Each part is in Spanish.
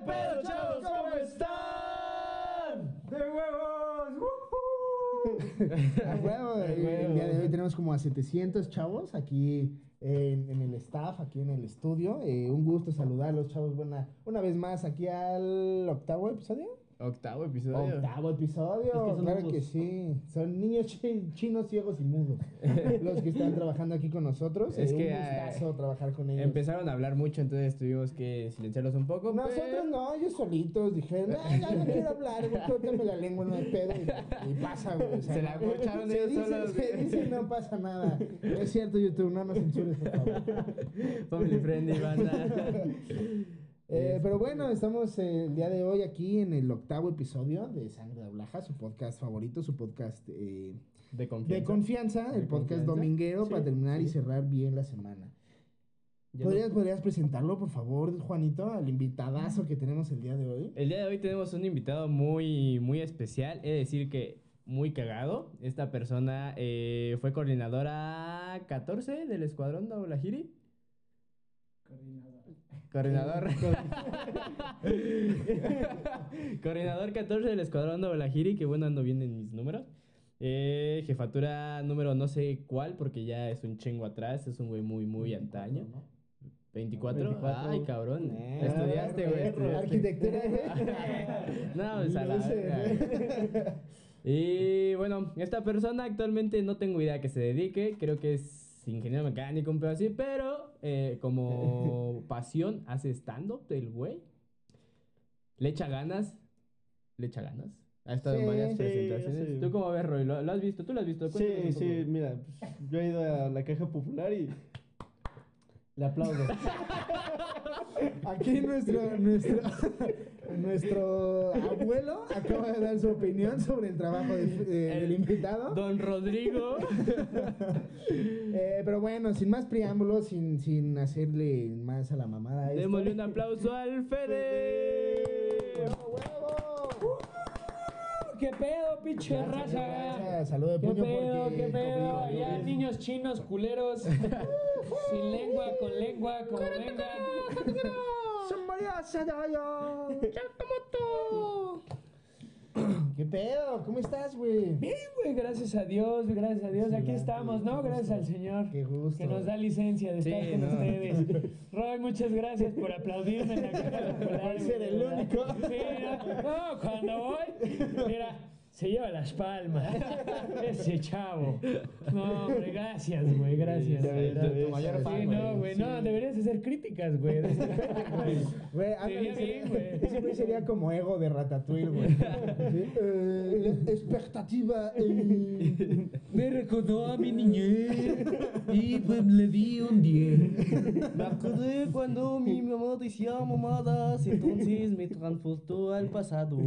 pedo, chavos? ¿Cómo están? ¡De huevos! A huevo, el día de hoy tenemos como a 700 chavos aquí en, en el staff, aquí en el estudio. Eh, un gusto saludarlos, chavos. Buena, una vez más aquí al octavo episodio. Octavo episodio. Octavo episodio, Es que son claro que sí. Son niños chi- chinos, ciegos y mudos. los que están trabajando aquí con nosotros. Es Eh, que, un gustazo trabajar con ellos. Empezaron a hablar mucho, entonces tuvimos que silenciarlos un poco. Nosotros pero- no, ellos solitos dijeron, "Ay, ya no quiero hablar, córtame la lengua, no hay pedo. Y, y pasa, güey. o sea, Se la se ellos dice, solos. Se dice, no pasa nada. Es cierto, YouTube, no nos censures, por favor. Family friendly, banda. Eh, pero bueno, estamos eh, el día de hoy aquí en el octavo episodio de Sangre de Ablaja, su podcast favorito, su podcast eh, De confianza. de confianza, el De podcast confianza. dominguero Sí, para terminar y cerrar bien la semana. ¿Podrías, no- ¿Podrías presentarlo, por favor, Juanito, al invitadazo que tenemos el día de hoy? El día de hoy tenemos un invitado muy, muy especial. Es decir, que muy cagado. Esta persona eh, fue coordinadora 14 del Escuadrón de Aulahiri. Coordinador. Coordinador 14 del Escuadrón de Aulahiri, que bueno, ando bien en mis números. Eh, jefatura número no sé cuál, porque ya es un chingo atrás. Es un güey muy, muy antaño. ¿no? 24. 24. Ay, cabrón. Eh, Estudiaste, güey. estudiaste. Arquitectura. No, pues a la verga. Y bueno, esta persona actualmente no tengo idea a qué se dedique. Creo que es ingeniero mecánico, un pedo así. Pero eh, como pasión hace stand-up el güey. Le echa ganas. Le echa ganas. Ha estado en varias sí, presentaciones. sí. ¿Tú cómo ves, Roy? ¿Lo, lo has visto? ¿Tú lo has visto? Sí, sí, poco. mira, pues, yo he ido a la caja popular y le aplaudo. Aquí nuestro, nuestro, nuestro abuelo acaba de dar su opinión sobre el trabajo de- de- del invitado. Don Rodrigo. Eh, pero bueno, sin más preámbulos, sin, sin hacerle más a la mamada. Démosle un aplauso al Fede. ¡Huevo, huevo! ¿Qué pedo, pinche raza? gracias. Saludo de ¿Qué puño pedo, porque qué pedo? Allá niños chinos culeros. Sin lengua, con lengua, como vengan. ¿Qué pedo? ¿Cómo estás, güey? Bien, güey, gracias a Dios, gracias a Dios. Aquí estamos, ¿no? Gracias al Señor. Qué gusto. Que nos da licencia de Sí, estar con no. ustedes. Roy, muchas gracias por aplaudirme en la cara. Por ser el único. Sí, no, no, cuando voy, mira, se lleva las palmas. Ese chavo. No, hombre, gracias, güey, gracias. Ves. Tu mayor fan, Sí, no, güey, no, deberías hacer críticas, güey. de este güey. Güey, ándale, Sería bien, ese- güey. Ese güey sería como ego de Ratatouille, güey. ¿Sí? Eh, expectativa. eh. Me recordó a mi niñez y pues le di un 10. Me acordé cuando mi mamá decía mamadas, entonces me transportó al pasado.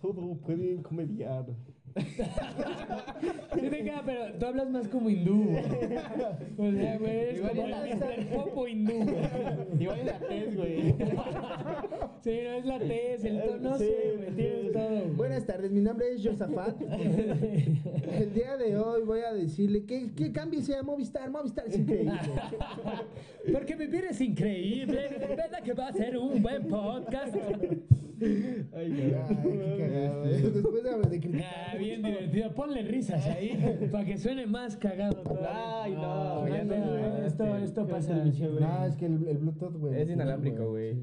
Todo pueden comediado. É Sí te queda, pero tú hablas más como hindú. O sea, güey, es Igual como el popo hindú. güey. Igual es la tez, güey. Sí, no es la tez, el tono, no Sí, sé, güey, tienes todo. güey. Buenas tardes, mi nombre es Josafat. El día de hoy voy a decirle que, que cambie sea Movistar. Movistar es increíble. Porque vivir es increíble. ¿Verdad que va a ser un buen podcast? Ay, Ay, qué cagado, eh. Después de, de criticar. Bien divertido. Ponle risas ahí para que suene más cagado todavía. Ay, no, No, ya no, no, esto, esto Qué pasa. No, es que el, el Bluetooth, güey. Es inalámbrico, güey.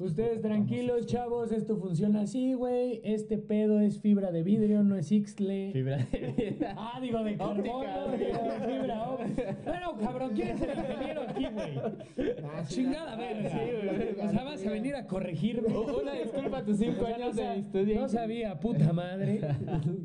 Ustedes tranquilos, chavos, esto funciona así, güey. Este pedo es fibra de vidrio, no es Ixtle. Fibra de vida. Ah, digo, de carbono, güey. digo, de fibra óptica. Bueno, cabrón, ¿quién es el ingeniero aquí, güey? Ah, sí, Chingada verga. O sea, vas a venir a corregirme. Una disculpa a tus cinco años de estudio. No sabía, puta madre,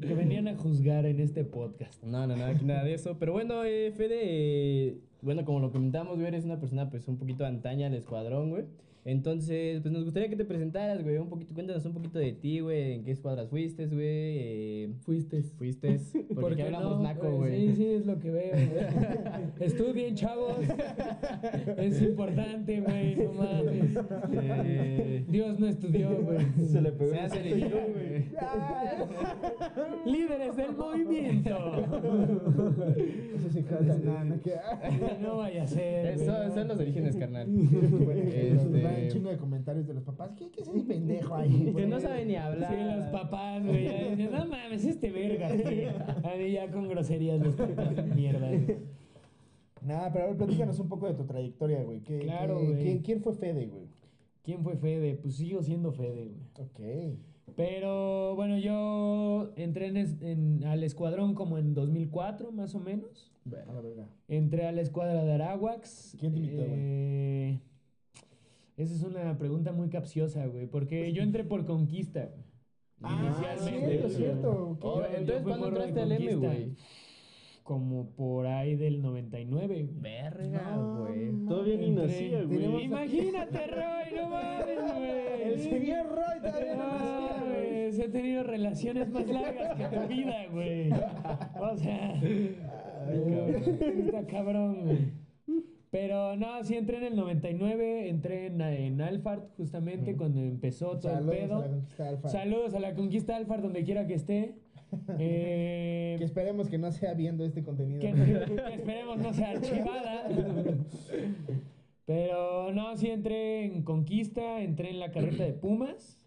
que venían a juzgar en este podcast. No, no, no, aquí nada de eso. Pero bueno, eh, Fede, eh, bueno, como lo comentamos, güey, eres una persona pues un poquito antaña al escuadrón, güey. Entonces, pues nos gustaría que te presentaras, güey, un poquito, cuéntanos un poquito de ti, güey, en qué escuadras fuiste, güey. Eh, Fuiste. fuiste, porque aquí hablamos naco, güey. Sí, sí, es lo que veo. güey. Estudien, chavos. Es importante, güey, no mames. Eh. Dios no estudió, güey. Se le pegó Se el hace güey. Líderes del movimiento. Eso se canta. No vaya a ser. No. son los orígenes, carnal. Este... Un Este- chingo de comentarios de los papás. ¿Qué, qué es ese pendejo ahí? Que no sabe ni hablar. Sí, los papás, güey. ya dicen, no mames, este verga, güey. A mí ya con groserías los papás, mierda. güey. Nada, pero a ver, platícanos un poco de tu trayectoria, güey. ¿Qué- Claro, qué- güey. ¿Quién fue Fede, güey? ¿Quién fue Fede? Pues sigo siendo Fede, güey. Ok. Pero bueno, yo entré en es- en- al escuadrón como en 2004, más o menos. A la verga. Entré a la escuadra de Arawax. ¿Quién te invitó, güey? Eh, esa es una pregunta muy capciosa, güey. Porque yo entré por conquista, güey. Ah, Inicialmente, cierto, güey. cierto. ok. Oh, entonces, ¿cuándo entraste al M, güey? Como por ahí del 99, güey. Verga, No, güey. Todavía ni nacía, güey. Imagínate, Roy, no mames, güey. El señor Roy todavía no No, nacía, güey. güey, he tenido relaciones más largas que tu vida, güey. O sea, está cabrón, güey. Pero no, sí entré en el 99, entré en, en Alfart justamente cuando empezó todo Saludos el a pedo. la conquista alfa. Saludos a la conquista Alfart donde quiera que esté. Eh, Que esperemos que no sea viendo este contenido. que, que esperemos no sea archivada. Pero no, sí entré en Conquista, entré en la carreta de Pumas.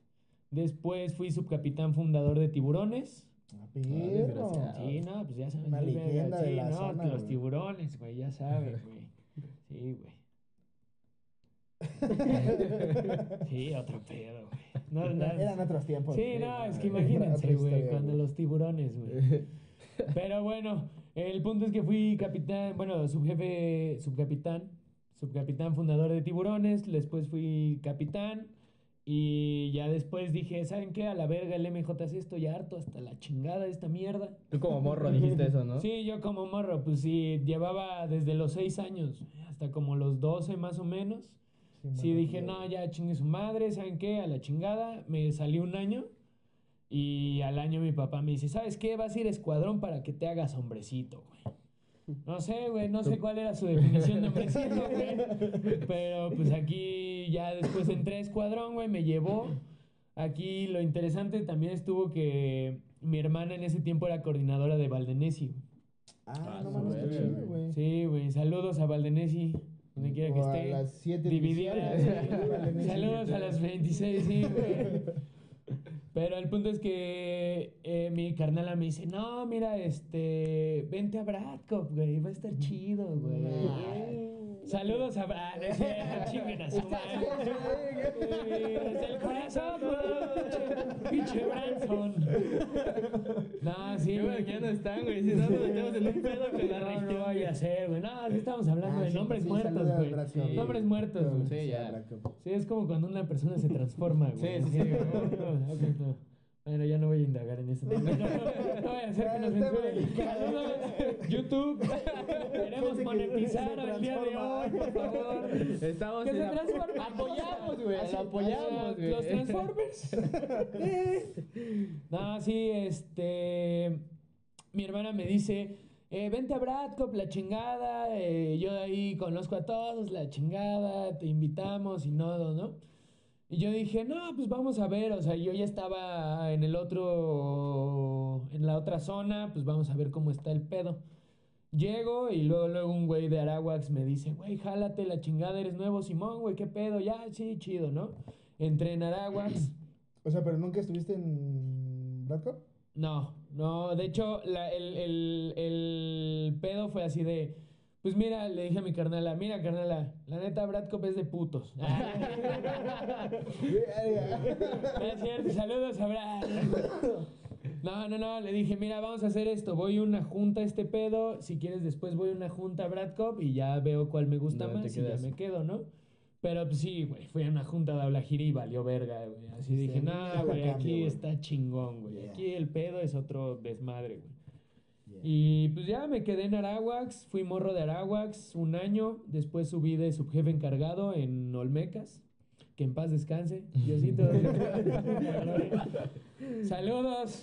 Después fui subcapitán fundador de Tiburones. Ah. Sí, no, pues ya sabes. Una leyenda de Sí, la no, zona, los güey. tiburones, güey, ya sabes, güey. Sí, güey. Sí, otro pedo, güey. No, no, Eran otros tiempos. Sí, güey. no, es que imagínense, güey, cuando los tiburones, güey. Pero bueno, el punto es que fui capitán, bueno, subjefe, subcapitán, subcapitán fundador de tiburones, después fui capitán y ya después dije, ¿saben qué? A la verga el MJC estoy harto hasta la chingada de esta mierda. Tú como morro dijiste eso, ¿no? Sí, yo como morro, pues sí, llevaba desde los 6 años hasta como los 12 más o menos. Sí, mano, dije, no, ya chingue su madre, ¿saben qué? A la chingada. Me salí un año y al año mi papá me dice, ¿sabes qué? Vas a ir a escuadrón para que te hagas hombrecito, güey. No sé, güey, no sé cuál era su definición de hombrecito, güey. Pero pues aquí ya después entré a escuadrón, güey, me llevó. Aquí lo interesante también estuvo que mi hermana en ese tiempo era coordinadora de Valdenesi. Ah, Ah, no su mames, qué verga, chido, güey. Sí, güey, saludos a Valdenesi, donde quiera que O a esté. las siete Dividida. divisiones. Vale, Saludos a las 26, sí, güey. Pero el punto es que eh, mi carnala me dice, no, mira, este, vente a Bradcop, güey, va a estar chido, güey. Saludos a Brad, no es cierto, chinguen a su madre. Desde el corazón, güey. Pinche Branson. No, sí, bueno güey. ya no están, güey. Si no, nos metemos en un pedo con la No, no región. vaya a ser, güey. No, sí estamos hablando Ah, de sí, nombres sí, muertos, güey. Nombres muertos, güey. Sí, Sí, ya. Es como cuando una persona se transforma, güey. Sí, sí, sí. Bueno, ya no voy a indagar en eso. No, no, no voy a hacer que nos censuren. YouTube. Queremos monetizar el día de hoy, por favor. Estamos Que en se la- transforme. Apoyamos, güey. Apoyamos, güey. Los Transformers. no, sí, este. Mi hermana me dice. eh, vente a Bradcop, la chingada. eh, yo de ahí conozco a todos, la chingada. Te invitamos y no, ¿no? Y yo dije, no, pues vamos a ver. O sea, yo ya estaba en el otro. En la otra zona, pues vamos a ver cómo está el pedo. Llego y luego, luego un güey de Arawax me dice, güey, jálate la chingada, eres nuevo Simón, güey, qué pedo, ya, sí, chido, ¿no? Entré en Arawax. O sea, pero nunca estuviste en Bradcop? No, no, de hecho, la- el, el- el pedo fue así de, pues mira, le dije a mi carnala, mira, carnala, la neta, Brad Cop es de putos. No es cierto, saludos a Brad. No, no, no, le dije, mira, vamos a hacer esto, voy a una junta a este pedo, si quieres después voy a una junta a Brad Cop y ya veo cuál me gusta ¿Dónde te más y ya me quedo, ¿no? Pero pues sí, güey, fui a una junta de habla y valió verga, güey. Así Sí, dije, no, güey, aquí güey". está chingón, güey. Yeah. Aquí el pedo es otro desmadre, güey. Y pues ya me quedé en Arawax, fui morro de Arawax un año, después subí de subjefe encargado en Olmecas. Que en paz descanse. Diosito. Saludos.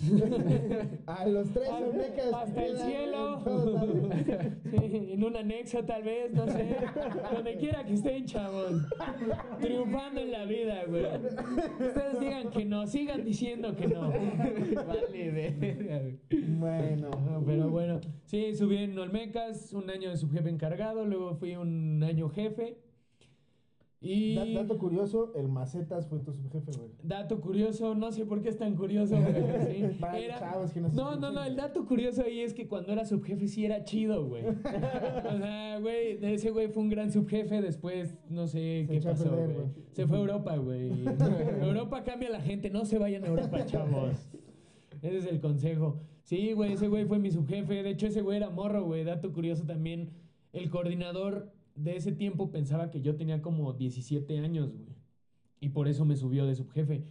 A los tres Hasta- Olmecas. hasta el cielo. en. Sí, un anexo tal vez, no sé. Donde quiera que estén, chavos. Triunfando en la vida, güey. Ustedes digan que no, sigan diciendo que no. Vale, verga, güey. Bueno. Pero bueno, sí, subí en Olmecas, un año de subjefe encargado, luego fui un año jefe. Y Da- dato curioso, el Macetas fue tu subjefe, güey. dato curioso, no sé por qué es tan curioso, güey. sí. Era- no No, no, el dato curioso ahí es que cuando era subjefe sí era chido, güey. O sea, güey, ese güey fue un gran subjefe, después no sé Se qué pasó, güey. Se fue a Europa, güey. Europa cambia a la gente, no se vayan a Europa, chavos. Ese es el consejo. Sí, güey, ese güey fue mi subjefe. De hecho, ese güey era morro, güey. Dato curioso también. El coordinador de ese tiempo pensaba que yo tenía como 17 años, güey. Y por eso me subió de subjefe.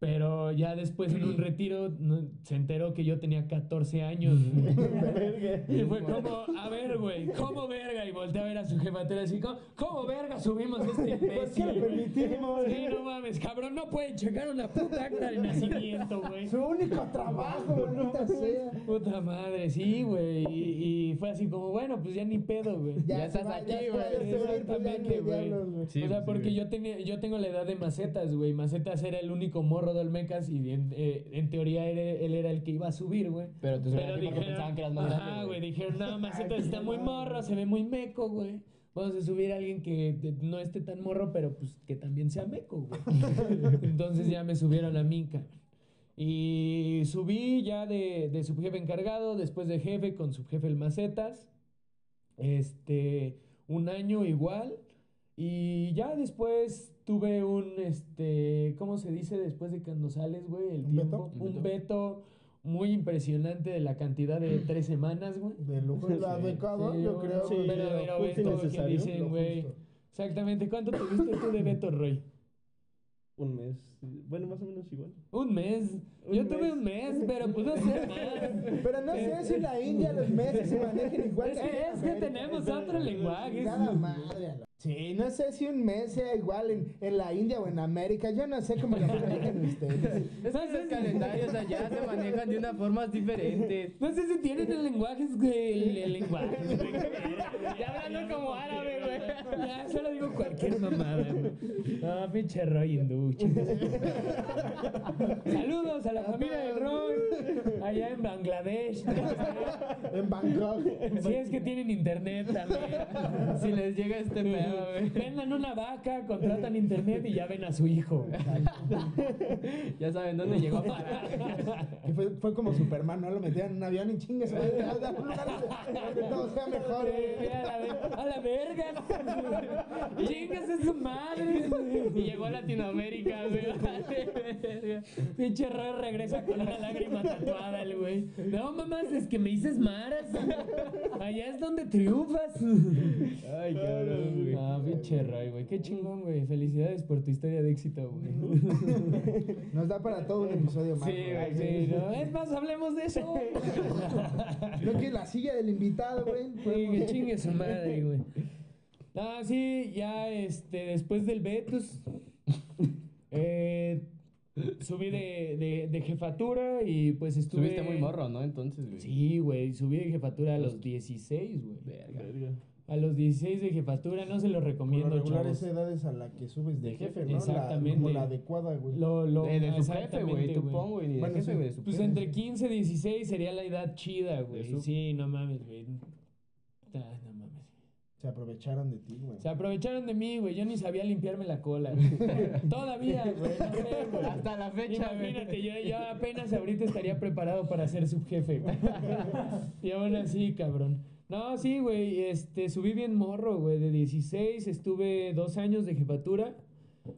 Pero ya después en un retiro no- se enteró que yo tenía 14 años. güey. y fue como, a ver, güey, ¿cómo verga? Y volteé a ver a su jefatura así, ¿cómo, cómo verga subimos este ¿Por qué imbécil? lo güey?" permitimos? Sí, no mames, cabrón, no pueden checar una puta acta de nacimiento, güey. Su único trabajo, maldita sea. Puta madre, sí, güey. Y, y fue así como, bueno, pues ya ni pedo, güey. Ya estás va, aquí, güey. Exactamente, güey. diablos, güey. Sí, o sea, pues, porque sí, yo tenía, yo tengo la edad de Macetas, güey. Macetas era el único morro de Olmecas y en, eh, en teoría él era el que iba a subir, güey. Pero tus Pero amigos pensaban que eras más ajá, grande, güey, dijeron, no, Macetas Ay, está muy morro, se ve muy meco, güey. Vamos a subir a alguien que no esté tan morro, pero pues que también sea meco, güey. Entonces ya me subieron a cabrón. Y subí ya de, de subjefe encargado, después de jefe con subjefe el Macetas. Este, un año igual. Y ya después tuve un, este, ¿cómo se dice después de cuando sales, güey? El ¿Un tiempo. veto? Un veto muy impresionante de la cantidad de tres semanas, güey. De lujo la Sí, becado, sí, yo bueno, creo. sí, verdadero y veto que dicen, güey. Exactamente. ¿Cuánto tuviste tú de veto, Roy? Un mes. Bueno, más o menos igual. Un mes. Un Yo tuve un mes, pero pues no sé más. Pero no sé si en la India los meses se manejan igual Es que en que, es que América. tenemos otro lenguaje. Cada madre. Sí, no sé si un mes sea igual en, en la India o en América. Yo no sé cómo lo manejan ustedes. Esos calendarios allá se manejan de una forma diferente. No sé si tienen el lenguaje, el, el lenguaje. Ya hablando como árabe, güey. Ya, solo digo cualquier mamada, güey. No, pinche Roy hindú. Saludos a la familia de Roy, allá en Bangladesh. En Bangkok. Si es que tienen internet también. Si les llega este pedo, güey. Vendan una vaca, contratan internet y ya ven a su hijo. Ya saben dónde llegó a parar. Que fue, fue como Superman, ¿no? Lo metían en un avión y chingues. Donde todo sea mejor. A, la, ve- a la verga. Chingas a su madre. Y llegó a Latinoamérica, güey. Pinche Roy regresa con una lágrima el güey. No, mamás, es que me dices maras. Allá es donde triunfas. Ay, cabrón, güey. Ah, pinche Roy, güey. Qué chingón, güey. Felicidades por tu historia de éxito, güey. Nos da para todo un episodio más. Sí, güey, sí. ¿no? Es más, hablemos de eso. No que la silla del invitado, güey. Sí, que chingue su madre, güey. Ah, sí, ya este, después del Betus, eh, subí de, de, de jefatura y pues estuve... Estuviste muy morro, ¿no? Entonces, güey. Sí, güey, subí de jefatura a los 16, güey. Verga. Verga. A los 16 de jefatura, no se lo Por lo recomiendo, regular chavos. esa edad es a la que subes de jefe, ¿no? Exactamente. La, como la adecuada, güey. Lo, lo, De, de su jefe, exactamente, güey. Tú pon, güey. De Bueno, jefe, güey. Pues entre 15 y 16 sería la edad chida, güey. Sí, no mames, güey. No. Se aprovecharon de ti, güey. Se aprovecharon de mí, güey. Yo ni sabía limpiarme la cola. güey. Todavía, güey. No sé, güey. Hasta la fecha, güey. Imagínate, yo, yo apenas ahorita estaría preparado para ser subjefe, güey. Y aún así, cabrón. No, sí, güey. Este, subí bien morro, güey. De 16 estuve dos años de jefatura.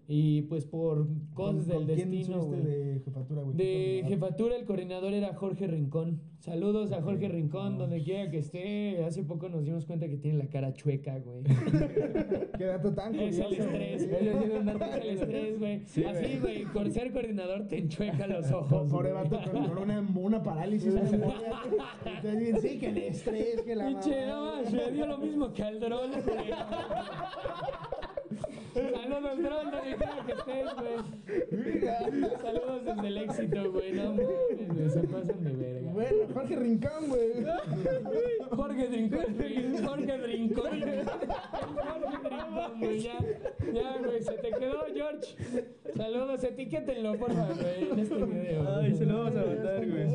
Y pues por cosas ¿Con- del con quién destino, güey. de jefatura, güey? De jefatura, el coordinador era Jorge Rincón. Saludos a Jorge Rincón, donde quiera que esté. Hace poco nos dimos cuenta que tiene la cara chueca, güey. Qué dato tan Es el estrés, güey. Es el estrés, güey. Sí, Así, güey, por ser coordinador te enchueca los ojos. Pobre vato con, con una, una parálisis. Entonces, sí, que el estrés, que la Pinche, no, me dio lo mismo que Calderón, güey. Saludos donde quiera que estés, güey. Saludos desde el éxito, güey. No mames, güey, se pasan de verga. Bueno, Jorge Rincón, güey. Jorge Rincón, güey. Jorge Rincón. Jorge Rincón, güey. Ya, ya, güey. Se te quedó, George. Saludos, etiquétenlo, por favor, güey, en este video. Ay, se lo vamos a mandar, güey.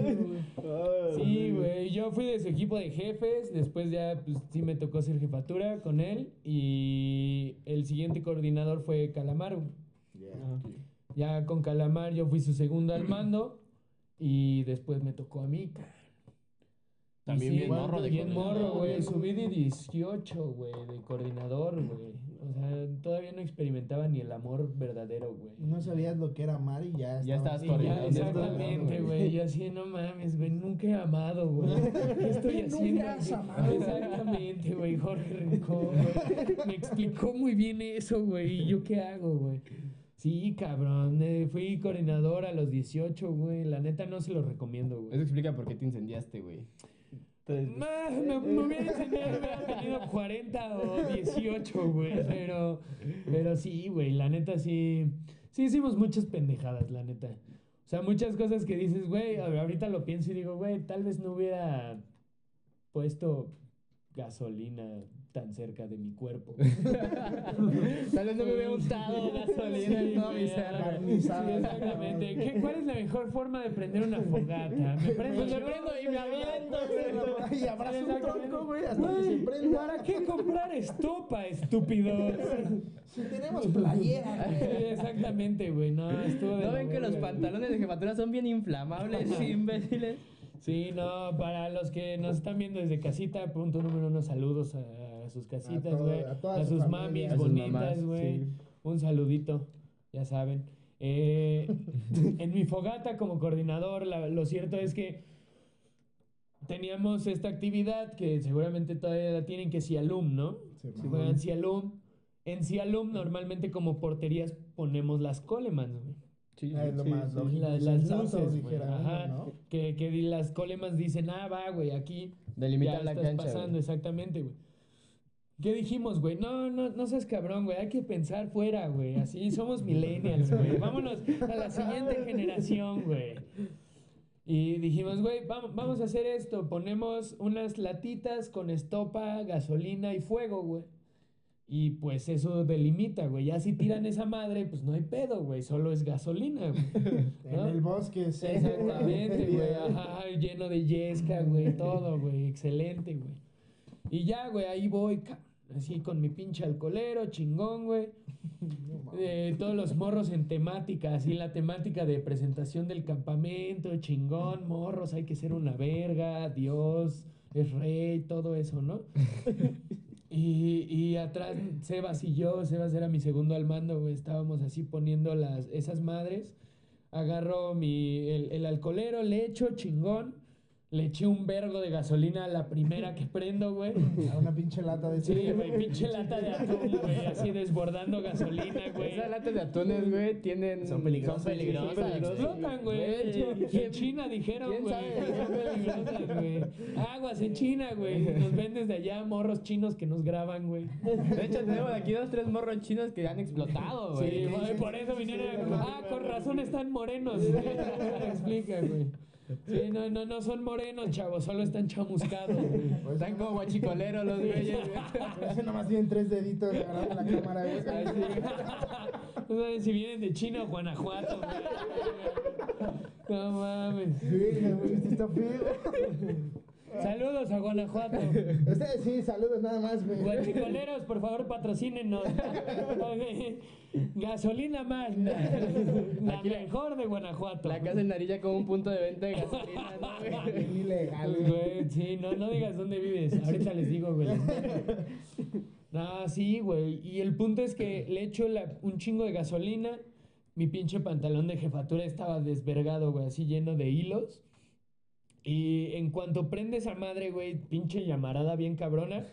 Sí, güey. Yo fui de su equipo de jefes. Después ya, pues sí me tocó ser jefatura con él. Y el siguiente coordinador fue Calamar, güey. Ya con Calamar yo fui su segundo al mando. Y después me tocó a mí, ca- También Sí, bien morro de Bien coordinador, morro, güey. Subí de 18, güey, de coordinador, güey. O sea, todavía no experimentaba ni el amor verdadero, güey. No sabías lo que era amar y ya Ya estabas ya, exactamente, güey. Yo así, no mames, güey, nunca he amado, güey. ¿Qué estoy haciendo? Nunca has amado. Exactamente, güey, Jorge Rincón, güey. Me explicó muy bien eso, güey. ¿Y yo qué hago, güey? Sí, cabrón. eh, fui coordinador a los 18, güey. La neta no se lo recomiendo, güey. Eso explica por qué te incendiaste, güey. Ah, me, me hubiera enseñado, hubiera tenido 40 o 18, güey. Pero, pero sí, güey, la neta sí. Sí hicimos muchas pendejadas, la neta. O sea, muchas cosas que dices, güey, ahorita lo pienso y digo, güey, tal vez no hubiera puesto gasolina tan cerca de mi cuerpo. Tal vez no me hubiera gustado gasolina en toda mi cerda. Sí, exactamente. ¿Qué- ¿Cuál es la mejor forma de prender una fogata? Me prendo, Pues me yo, prendo y me aviento, Y abraza un tronco, güey, hasta que se prenda. ¿Para qué comprar estopa, estúpido? Si tenemos playera, güey. Exactamente, güey. No, estuvo de ¿No ven que los pantalones de jefatura son bien inflamables, imbéciles? Sí, no, para los que nos están viendo desde casita, punto número uno, saludos a, a sus casitas, güey. a sus familia. mamis A sus bonitas, güey. sí. Un saludito, ya saben. Eh, en mi fogata como coordinador, la- lo cierto es que teníamos esta actividad que seguramente todavía la tienen, que es Cialum, ¿no? Sí, Si juegan Cialum. En Cialum normalmente como porterías ponemos las Colemans, güey. Sí, Ah, es lo más lógico. La- las luces, dijera Ajá. ¿no? Que, las Colemans dicen, ah, va, güey, aquí Delimitar ya la estás cancha. pasando, exactamente, güey. ¿Qué dijimos, güey? No, no, no seas cabrón, güey. Hay que pensar fuera, güey. Así somos millennials, güey. Vámonos a la siguiente generación, güey. Y dijimos, güey, vamos, a hacer esto. Ponemos unas latitas con estopa, gasolina y fuego, güey. Y pues eso delimita, güey. Ya si tiran esa madre, pues no hay pedo, güey. Solo es gasolina, güey. En ¿no? el bosque, sí. Exactamente, güey. Ajá, lleno de yesca, güey. Todo, güey. Excelente, güey. Y ya, güey, ahí voy, ca- así con mi pinche alcoholero, chingón, güey. Eh, todos los morros en temática, así la temática de presentación del campamento, chingón, morros, hay que ser una verga, Dios, es rey, todo eso, ¿no? Y, y atrás Sebas y yo, Sebas era mi segundo al mando, güey, estábamos así poniendo las, esas madres. Agarro mi, el, el alcoholero, le echo chingón, le eché un vergo de gasolina a la primera que prendo, güey. A una pinche lata de Sí, güey, pinche lata de atún, güey, así desbordando gasolina, güey. Esas latas de atunes, güey, tienen... Son peligrosas, Son peligrosas. sí. Explotan, güey. En China dijeron, güey. son peligrosas, güey. Aguas en China, güey. Nos ven desde allá morros chinos que nos graban, güey. De hecho, tenemos aquí dos, tres morros chinos que han explotado, güey. Sí, güey, por eso vinieron. Ah, con razón están morenos. explica, güey. Sí, no, no, no son morenos, chavos, solo están chamuscados. Están como guachicoleros los güeyes, güey. Ese nomás tienen tres deditos agarrando la cámara, güey. No saben si vienen de China o Guanajuato, güey. No mames. Sí, está feo. Saludos a Guanajuato. Ustedes sí, saludos nada más, güey. Guachicoleros, por favor, patrocínenos. Gasolina Magna. La Aquí mejor de Guanajuato. La casa en Narilla como un punto de venta de gasolina, ¿no, güey? Bien ilegal, Pues, güey, sí, no, no digas dónde vives. Ahorita les digo, güey. No, sí, güey. Y el punto es que le echo la- un chingo de gasolina. Mi pinche pantalón de jefatura estaba desvergado, güey, así lleno de hilos. Y en cuanto prende esa madre, güey, pinche llamarada bien cabrona,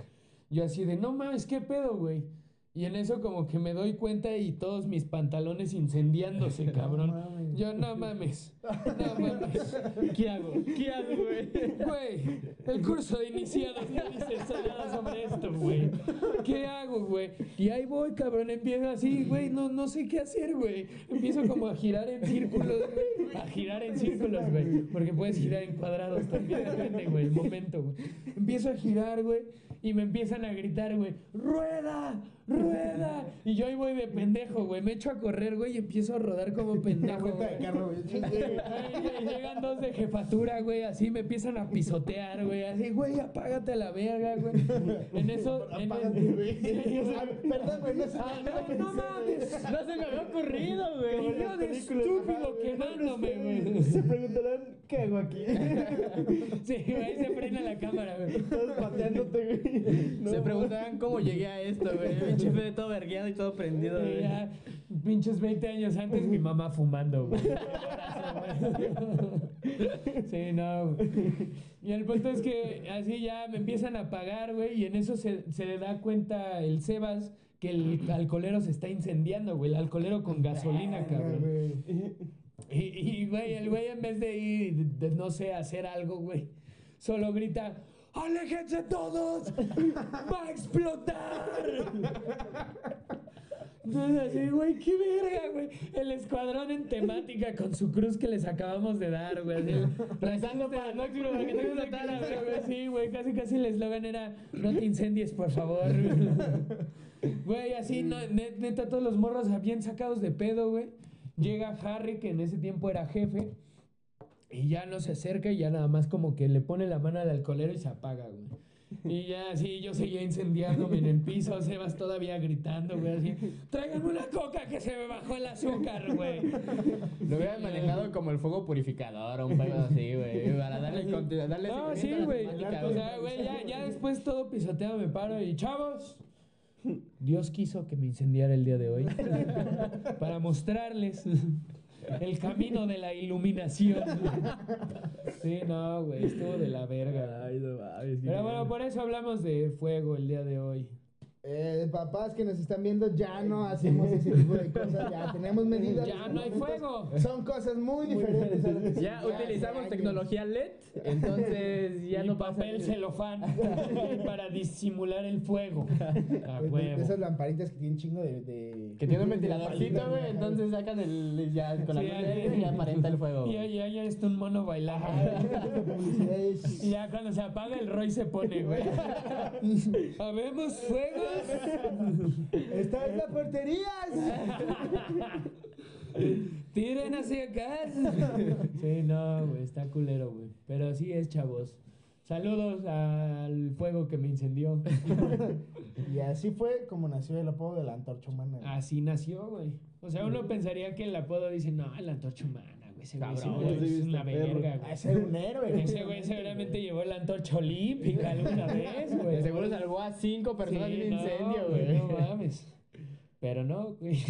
yo así de, no mames, ¿qué pedo, güey? Y en eso como que me doy cuenta y todos mis pantalones incendiándose, cabrón. mames. Yo, no mames, no mames. ¿Qué hago? ¿Qué hago, güey? Güey, el curso de iniciados no dice nada sobre esto, güey. ¿Qué hago, güey? Y ahí voy, cabrón, empiezo así, güey, no, no sé qué hacer, güey. Empiezo como a girar en círculos, güey. A girar en círculos, güey. Porque puedes girar en cuadrados también, depende, güey, el momento, güey. Empiezo a girar, güey, y me empiezan a gritar, güey, ¡rueda! ¡Rueda! Y yo ahí voy de pendejo, güey. Me echo a correr, güey, y empiezo a rodar como pendejo, güey. carro, güey. Ay, güey, Llegan dos de jefatura, güey, así me empiezan a pisotear, güey, así, güey, apágate a la verga, güey. En eso, en Apágate, güey. Sí, o sea, Ah, Perdón, güey, no sé. Ah, no, no mames. No se me había ocurrido, güey. Yo de estúpido quemándome, güey. Se preguntarán, ¿qué hago aquí? Sí, güey, ahí se frena la cámara, güey. Estás pateándote, güey. No, Se preguntarán cómo llegué a esto, güey. Pinche Fede todo vergueado y todo prendido, Y ya, pinches 20 años antes, mi mamá fumando, güey. Sí, no. Y el punto es que así ya me empiezan a pagar, güey, y en eso se, se le da cuenta el Sebas que el alcoholero se está incendiando, güey. El alcoholero con gasolina, cabrón. Y, y, güey, el güey en vez de ir, de, no sé, hacer algo, güey, solo grita, ¡aléjense todos! ¡Va a explotar! Entonces así, güey, qué verga, güey. El escuadrón en temática con su cruz que les acabamos de dar, güey. Rezando para no explotar, para que no explotara, güey. Sí, güey, casi casi el eslogan era, no te incendies, por favor. Güey, así, neta, todos los morros bien sacados de pedo, güey. Llega Harry, que en ese tiempo era jefe, y ya no se acerca y ya nada más como que le pone la mano al alcoholero y se apaga, güey. Y ya así, yo seguía incendiándome en el piso, Sebas todavía gritando, güey, así, tráiganme una coca que se me bajó el azúcar, güey. Lo hubieran manejado como el fuego purificador o un pedo así, güey. Para darle, darle No, sí, güey. O sea, güey, ya, ya después todo pisoteado me paro y chavos. Dios quiso que me incendiara el día de hoy para mostrarles el camino de la iluminación. Sí, no, güey, estuvo de la verga. Ay, no Pero bueno, por eso hablamos de fuego el día de hoy. Eh, papás que nos están viendo, ya no hacemos ese tipo de cosas, ya tenemos medidas. Ya no hay fuego. Son cosas muy diferentes. Ya utilizamos años. tecnología LED, entonces ya y no pasa. papel celofán para disimular el fuego. A De- de- de huevo. esas lamparitas que tienen chingo de. de- Que tiene un ventiladorcito, güey, entonces sacan el. Ya con la Sí, luz ahí- LED y aparenta el fuego. Ya, ya, ya está un mono bailando. ya cuando se apaga el Roy se pone, güey. ¿Habemos fuegos? ¡Está en la portería! Tiren hacia acá. Sí, no, güey, está culero, güey. Pero así es, chavos. Saludos al fuego que me incendió. Y así fue como nació el apodo de la antorcha humana. Así nació, güey. O sea, uno pensaría que el apodo dice, no, la antorcha humana. Ese güey ese es una verga, güey. ser un héroe. Ese güey seguramente llevó la antorcha olímpica alguna vez, güey. De seguro salvó a cinco personas Sí, de un no, incendio, güey. No mames. Pero no, güey.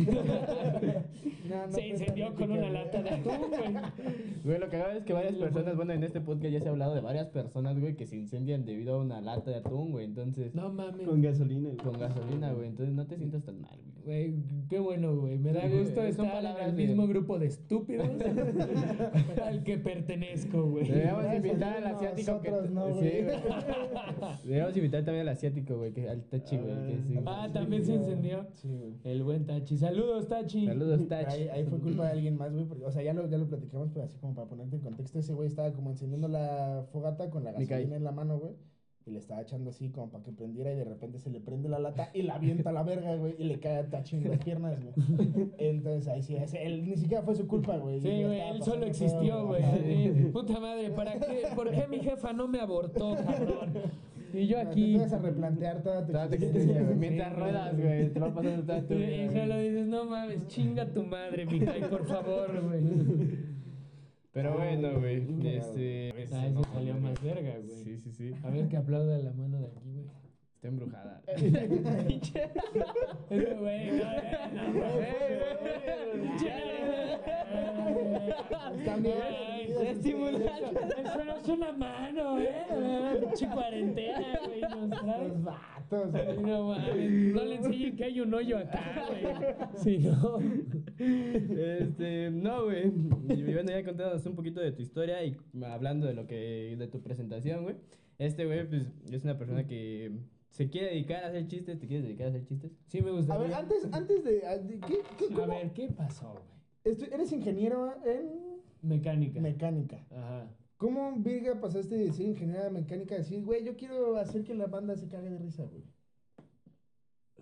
No, no Se incendió con una lata de atún, güey. Güey, lo que hago es que varias personas, bueno, en este podcast ya se ha hablado de varias personas, güey, que se incendian debido a una lata de atún, güey. Entonces, No mames. Con gasolina. güey. con gasolina, güey. Entonces no te sientas tan mal, güey. Güey, qué bueno, güey. Me da Sí, gusto son estar en palabras el de- mismo grupo de estúpidos al que pertenezco, güey. Gracias, invitar al asiático que. nosotros no, sí, güey. güey. Deberíamos invitar también al asiático, güey, que al Tachi, güey. Que sí. Ah, también se incendió. Sí, güey. El buen Tachi. Saludos, Tachi. Saludos, Ahí, Tachi. ahí fue culpa de alguien más, güey. porque- O sea, ya lo, ya lo platicamos, pero así como para ponerte en contexto, ese güey estaba como encendiendo la fogata con la gasolina en la mano, güey. Y le estaba echando así como para que prendiera y de repente se le prende la lata y la avienta a la verga, güey. Y le cae a Tachi en las piernas, güey. Entonces ahí sí, ese- él, ni siquiera fue su culpa, güey. Sí, güey, él solo existió, güey. Puta madre, ¿para qué? ¿Por qué mi jefa no me abortó, cabrón? Y yo Te aquí. empiezas a replantear toda tu existencia, güey. Mientras ruedas, güey. Te va pasando toda tu Y vida, y solo dices, no mames, chinga tu madre, Micay, por favor, güey. Pero bueno, güey. Este. Ah, ese salió más verga, güey. Sí, sí, sí. A ver que aplauda la mano de aquí, güey. Está embrujada. Ese güey, no, no, estimulante. Eso no es una mano, ¿eh? Pinche cuarentena, güey. Los vatos. Ay, No mames, no le enseñen que hay un hoyo acá, güey. Si no. Este, no, güey. Y bueno, ya contándonos un poquito de tu historia y hablando de lo que, de tu presentación, güey. Este, güey, pues, es una persona que se quiere dedicar a hacer chistes. ¿Te quieres dedicar a hacer chistes? Sí me gusta. A ver, antes, antes de. a- de- ¿qué, qué, A cómo? ver, ¿qué pasó, güey? Estu- eres ingeniero en Mecánica. mecánica. Ajá. ¿Cómo, Virga, pasaste de ser ingeniera mecánica a decir, güey, yo quiero hacer que la banda se cague de risa, güey?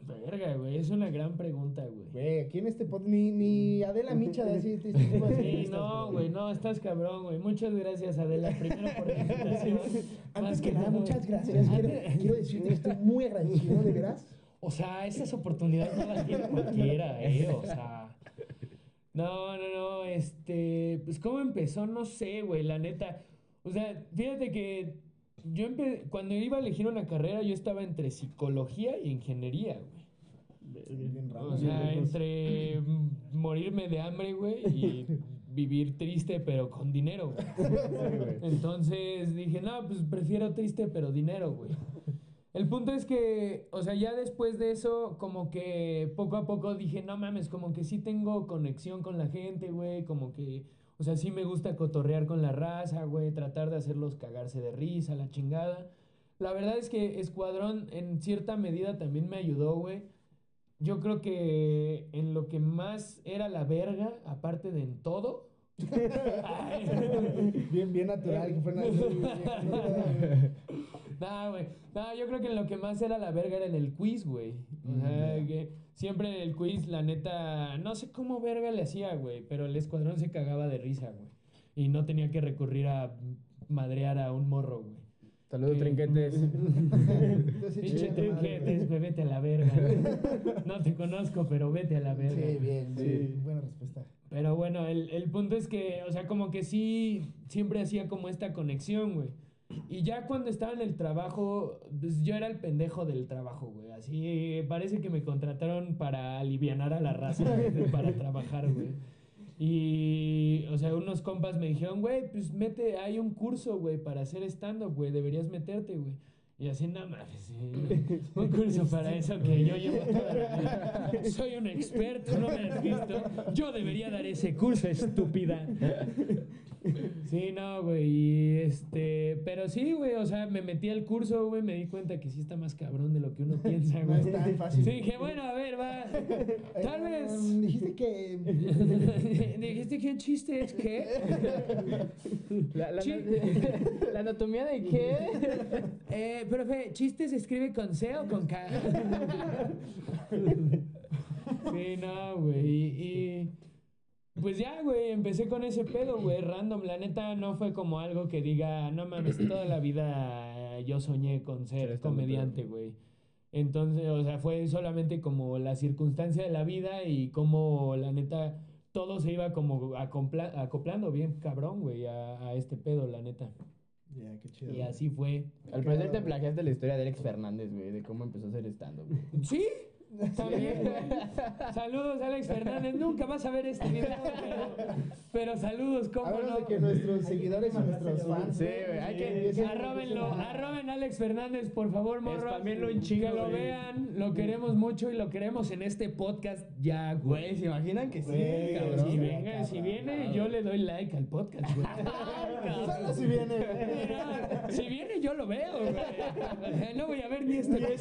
Verga, güey, es una gran pregunta, güey. Güey, aquí en este pod ni, ni Adela Micha de así este tipo de Sí, no, güey, no, estás cabrón, güey. Muchas gracias, Adela, primero por la invitación. Antes que nada, muchas gracias. Quiero, quiero decirte que estoy muy agradecido, de veras. O sea, esas oportunidades no las tiene cualquiera, ¿eh? O sea. No, no, no, este. Pues, ¿cómo empezó? No sé, güey, la neta. O sea, fíjate que yo cuando iba a elegir una carrera, yo estaba entre psicología y ingeniería, güey. O sea, entre morirme de hambre, güey, y vivir triste, pero con dinero, güey. Entonces dije, no, pues prefiero triste, pero dinero, güey. El punto es que, o sea, ya después de eso, como que poco a poco dije, no mames, como que sí tengo conexión con la gente, güey, como que, o sea, sí me gusta cotorrear con la raza, güey, tratar de hacerlos cagarse de risa, la chingada. La verdad es que Escuadrón en cierta medida también me ayudó, güey. Yo creo que en lo que más era la verga, aparte de en todo. Bien, bien natural, que fue natural. No, güey. No, yo creo que en lo que más era la verga era en el quiz, güey. O sea, que siempre en el quiz, la neta, no sé cómo verga le hacía, güey, pero el escuadrón se cagaba de risa, güey. Y no tenía que recurrir a madrear a un morro, güey. Saludos, trinquetes. Pinche trinquetes, güey, vete a la verga. No te conozco, pero vete a la güey. verga. Sí, bien, Sí. sí. Buena respuesta. Pero bueno, el, el punto es que, o sea, como que sí, siempre hacía como esta conexión, güey. Y ya cuando estaba en el trabajo, pues yo era el pendejo del trabajo, güey. Así parece que me contrataron para alivianar a la raza, güey, para trabajar, güey. Y, o sea, unos compas me dijeron, güey, pues mete, hay un curso, güey, para hacer stand-up, güey, deberías meterte, güey. Y así, no mames, sí, un curso para eso que yo llevo toda la vida. Soy un experto, ¿no me has visto? Yo debería dar ese curso, estúpida. Sí, no, güey, y este, pero sí, güey, o sea, me metí al curso, güey, me di cuenta que sí está más cabrón de lo que uno piensa, No güey. es tan fácil. Sí, dije, bueno, a ver, va, tal Eh, vez... Dijiste que. Dijiste que chiste es que... La, la- Sí. ¿La anatomía de qué? Eh, profe, ¿chiste se escribe con C o con K? sí, no, güey. Y, y, pues ya, güey, empecé con ese pedo, güey, random. La neta no fue como algo que diga, no mames, toda la vida yo soñé con Ser ser comediante, güey. Entonces, o sea, fue solamente como la circunstancia de la vida y como la neta todo se iba como acoplando bien cabrón, güey, a, a este pedo, la neta. Ya, qué chido. Y así fue. Al parecer te plagiaste la historia de Alex Fernández, güey, de cómo empezó a hacer stand-up. güey. Sí, también. güey. Saludos, Alex Fernández. Nunca vas a ver este video, pero, pero saludos, cómo no. de que nuestros seguidores y nuestros fans. Sí, güey, hay que- Arróbenlo, a- arroben Alex Fernández, por favor, morros. Spameenlo un Que lo güey. vean, lo queremos mucho y lo queremos en este podcast ya, Güey. ¿se imaginan que sí, Güey, cabrón? Si, venga, si viene, yo le doy like al podcast, güey. Solo si viene, güey. Mira, Si viene, yo lo veo, güey. No voy a ver ni este.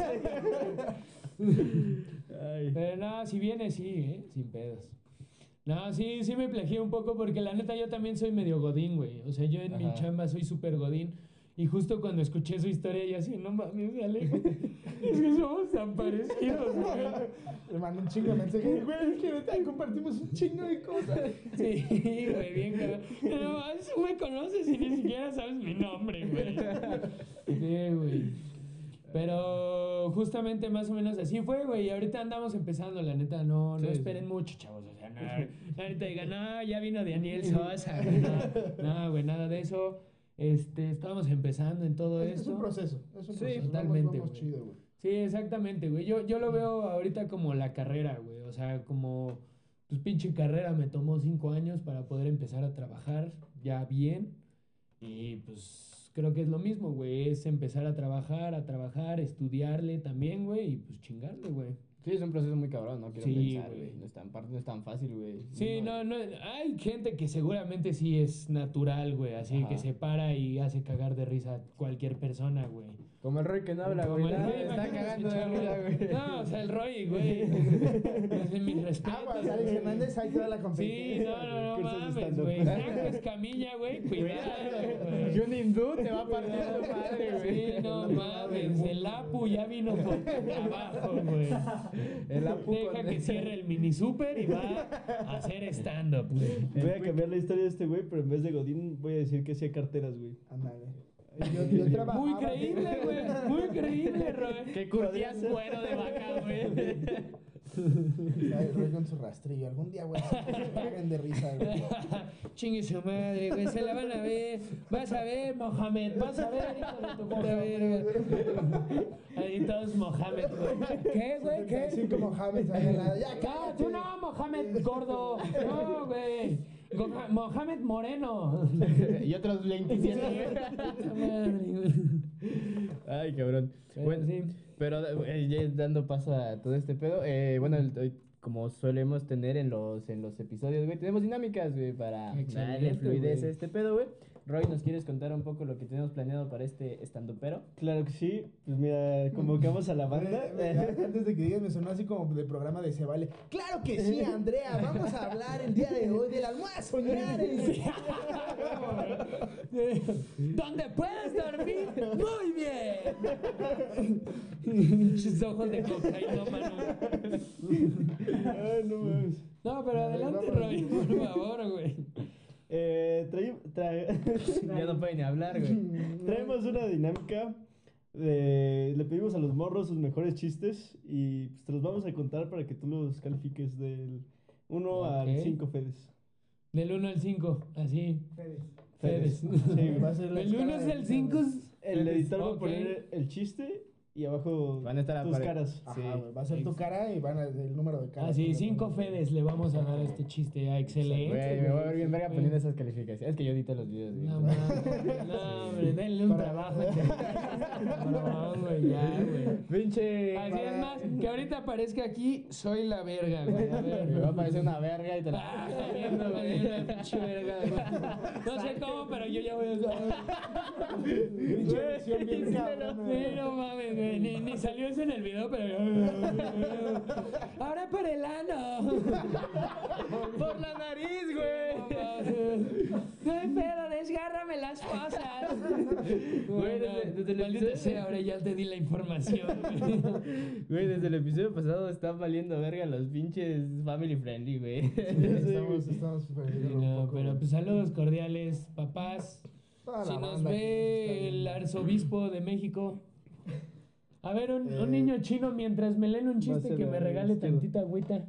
Ay. Pero no, si viene, sí, ¿eh? Sin pedos. No, sí, sí me plagié un poco porque la neta yo también soy medio godín, güey. O sea, yo en mi chamba soy súper godín. Y justo cuando escuché su historia, yo así, no mames, Ale. Es que somos tan parecidos, güey. Le mando un chingo de mensajes. Güey, es que neta, compartimos un chingo de cosas. Sí, güey, bien cabrón. No, tú me conoces y ni siquiera sabes mi nombre, güey. Sí, güey. Pero justamente más o menos así fue, güey. Y ahorita andamos empezando, la neta. No, no esperen sí. mucho, chavos. O sea, no, no, ahorita digan, no, ya vino Daniel Sosa. güey, No, güey, nada de eso. Este, estamos empezando en todo Es, es esto. un proceso. Es un Sí, proceso. totalmente, Vamos, vamos güey. chido, güey. Sí, exactamente, güey. Yo, yo lo veo ahorita como la carrera, güey. O sea, como pues pinche carrera me tomó cinco años para poder empezar a trabajar ya bien. Y pues creo que es lo mismo, güey. Es empezar a trabajar, a trabajar, estudiarle también, güey. Y pues chingarle, güey. Sí, es un proceso muy cabrón, no quiero Sí, pensar, güey. No es tan, no es tan fácil, güey. Sí, no, no, hay gente que seguramente sí es natural, güey, así Ajá. que se para y hace cagar de risa a cualquier persona, güey. Como el Roy que no habla, Como güey. el no, Roy, está imagínate cagando de risa, güey. No, o sea, el Roy, güey. Es de mis respetos. Aguas, Alex Hernández, ahí toda la Sí, competencia. no, no, no de mames, güey. Franco Escamilla, güey, cuidado, güey. Y un hindú te va a partir tu madre, güey. Sí, no mames, el Apu ya vino por tu trabajo, güey. El Apu Deja con- que cierre el mini super y va a hacer stand-up, güey. Voy a cambiar la historia de este güey, pero en vez de Godín voy a decir que hacía carteras, güey. Ándale. Yo, yo. Muy creíble, güey. Muy creíble, Roy. Que curtías cuero de vaca, güey. Ay, el Roy con su rastrillo. Algún día, güey, se de risa, güey. Chingue su madre, güey. Se la van a ver. Vas a ver, Mohamed. Vas a ver, hijo de tu puta verga. Ahí todos Mohamed, güey. ¿Qué, güey? ¿Qué? Ahí al lado. Ya, No, cállate. tú no, Mohamed gordo. No, güey. Mohamed Moreno. y otros 27, güey. Puta madre, güey. Ay, cabrón. Bueno, sí. Pero eh, ya dando paso a todo este pedo, eh, bueno, el- como solemos tener en los, en los episodios, güey, tenemos dinámicas, güey, para darle fluidez a este pedo, güey. Roy, ¿nos quieres contar un poco lo que tenemos planeado para este estando pero? Claro que sí. Pues mira, convocamos a la banda. Antes de que digas, me sonó así como de programa de Se Vale. Claro que sí, Andrea. Vamos a hablar el día de hoy del almuerzo. ¿Dónde puedes dormir? Muy bien. Pinches ojos de cocaína, mano. Ay, no mames. No, pero adelante, Roy, por favor, güey. Eh, traí- tra- ya no puede ni hablar, güey. traemos una dinámica. de- le pedimos a los morros sus mejores chistes y pues, te los vamos a contar para que tú los califiques del 1 al Ok. 5 Fedes. Del 1 al 5, así. Fedes. Sí, a ser la Del 1 escala es el 5. El editor va a poner el chiste y abajo Van a estar tus apare- caras. Ajá, Sí. va a ser tu cara y van a el número de caras. Así, 5 pones. Fedes le vamos a dar a este chiste. Ah, excelente. Güey, me voy a ver bien verga poniendo esas calificaciones. Es que yo edito los videos. No mames, no, hombre, denle un Para- trabajo. No, güey, ya, güey. Pinche. Así es más, que ahorita aparezca aquí, soy la verga, güey. A ver, Me va a parecer una verga y te Ah, la. está viendo, güey, una pinche verga, güey. No sé cómo, pero yo ya voy a saber. Pinche bien no, no mames, güey. Ni, ni salió eso en el video, pero. Ahora por el ano. Por la nariz, güey. No hay pedo, desgárrame las cosas. Güey, desde- desde el episodio- sea, ahora ya te di la información. güey. Desde el episodio pasado están valiendo verga los pinches family friendly, güey. Estamos, estamos perdiendo un No, poco. pero pues saludos cordiales, papás. Si nos banda ve el arzobispo de México. A ver, un, un Eh, niño chino mientras me leen un chiste que me regale tantita agüita.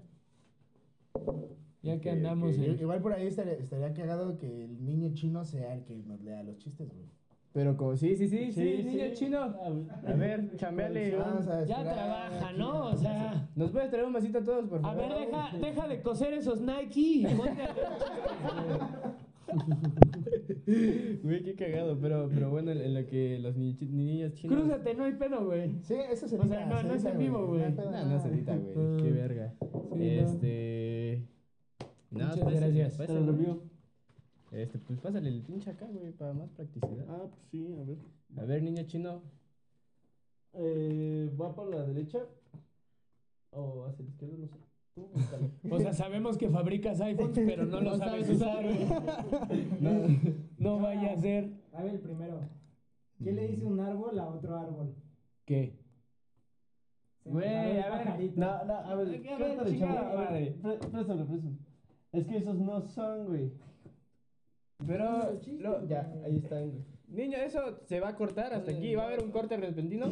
Ya que andamos en... Igual por ahí estaría, estaría cagado que el niño chino sea el que nos lea los chistes, güey. Pero como, sí, sí, sí, sí, Sí, niño sí. chino. A ver, chambeale. Vamos a Ya trabaja. ¿no? O sea... ¿Nos puedes traer un vasito a todos, por A favor? ver, deja, deja de coser esos Nike y ponte a leer Güey, qué cagado, pero, pero bueno, en, lo que los ni- niños chinos... Crúzate, no hay pedo, güey. Sí, eso se O sea, no- no es en vivo, güey. No, no se edita, güey. Ah. Qué verga. no. Este... No, Muchas pásale, gracias. pásale, Te lo güey. Este, pues pásale el pinche acá, güey, para más practicidad. Ah, pues sí, a ver. A ver, niño chino. Eh, ¿Va por la derecha? ¿O hacia la izquierda? No sé. O sea, sabemos que fabricas iPhones, pero no lo sabes usar, güey. No, No vaya a ser... A ver, el primero. ¿Qué le dice un árbol a otro árbol? ¿Qué? Güey, a ver. No, no, a ver, cántale, ver, madre. pré- Préstalo, préstalo. Es que esos no son, güey. pero... Ya, ahí están, güey. Niño, eso se va a cortar hasta aquí. ¿Va a haber un corte repentino?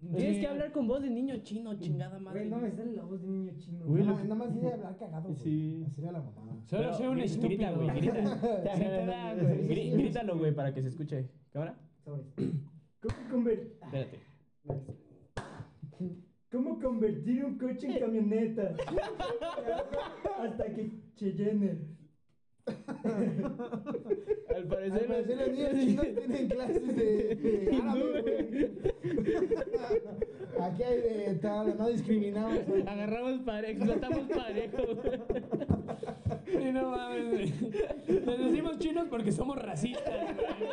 Tienes Sí. que hablar con voz de niño chino, chingada madre. Güey, no me sale la voz de niño chino. Güey, Nada, nada más dile hablar cagado, güey. Sí. Así era la mamá. Solo soy un estúpido. Grita, güey, grita. Grítalo, güey, para que se escuche. ¿Cámara? Sobres. Cookie Convert. Espérate. ¿Cómo convertir un coche en camioneta? Hasta que Cheyenne. Al Al parecer, parecer los niños chinos tienen clases de, de árabe, güey. Aquí hay de todo, no discriminamos, güey. agarramos parejo, explotamos parejo. Sí, no mames, güey. Les decimos chinos porque somos racistas, güey.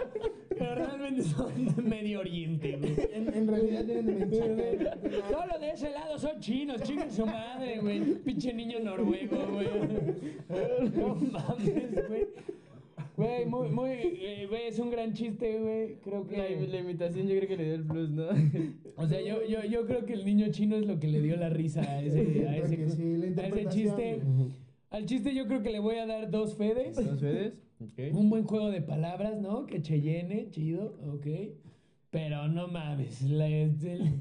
Pero realmente son de Medio Oriente, güey. En, en realidad tienen de menchaca. Solo de ese lado son chinos, chinguen su madre, güey. Pinche niño noruego, güey. No mames, güey. Güey, muy, muy, eh, güey, es un gran chiste, güey. Creo La, que. la imitación yo creo que le dio el plus, ¿no? O sea, yo, yo, yo creo que el niño chino es lo que le dio la risa a ese, a ese, sí, la a ese chiste. Al chiste yo creo que le voy a dar dos fedes. ¿Dos? Ok. Un buen juego de palabras, ¿no? Que Cheyenne, chido, ok. Pero no mames, la- es el-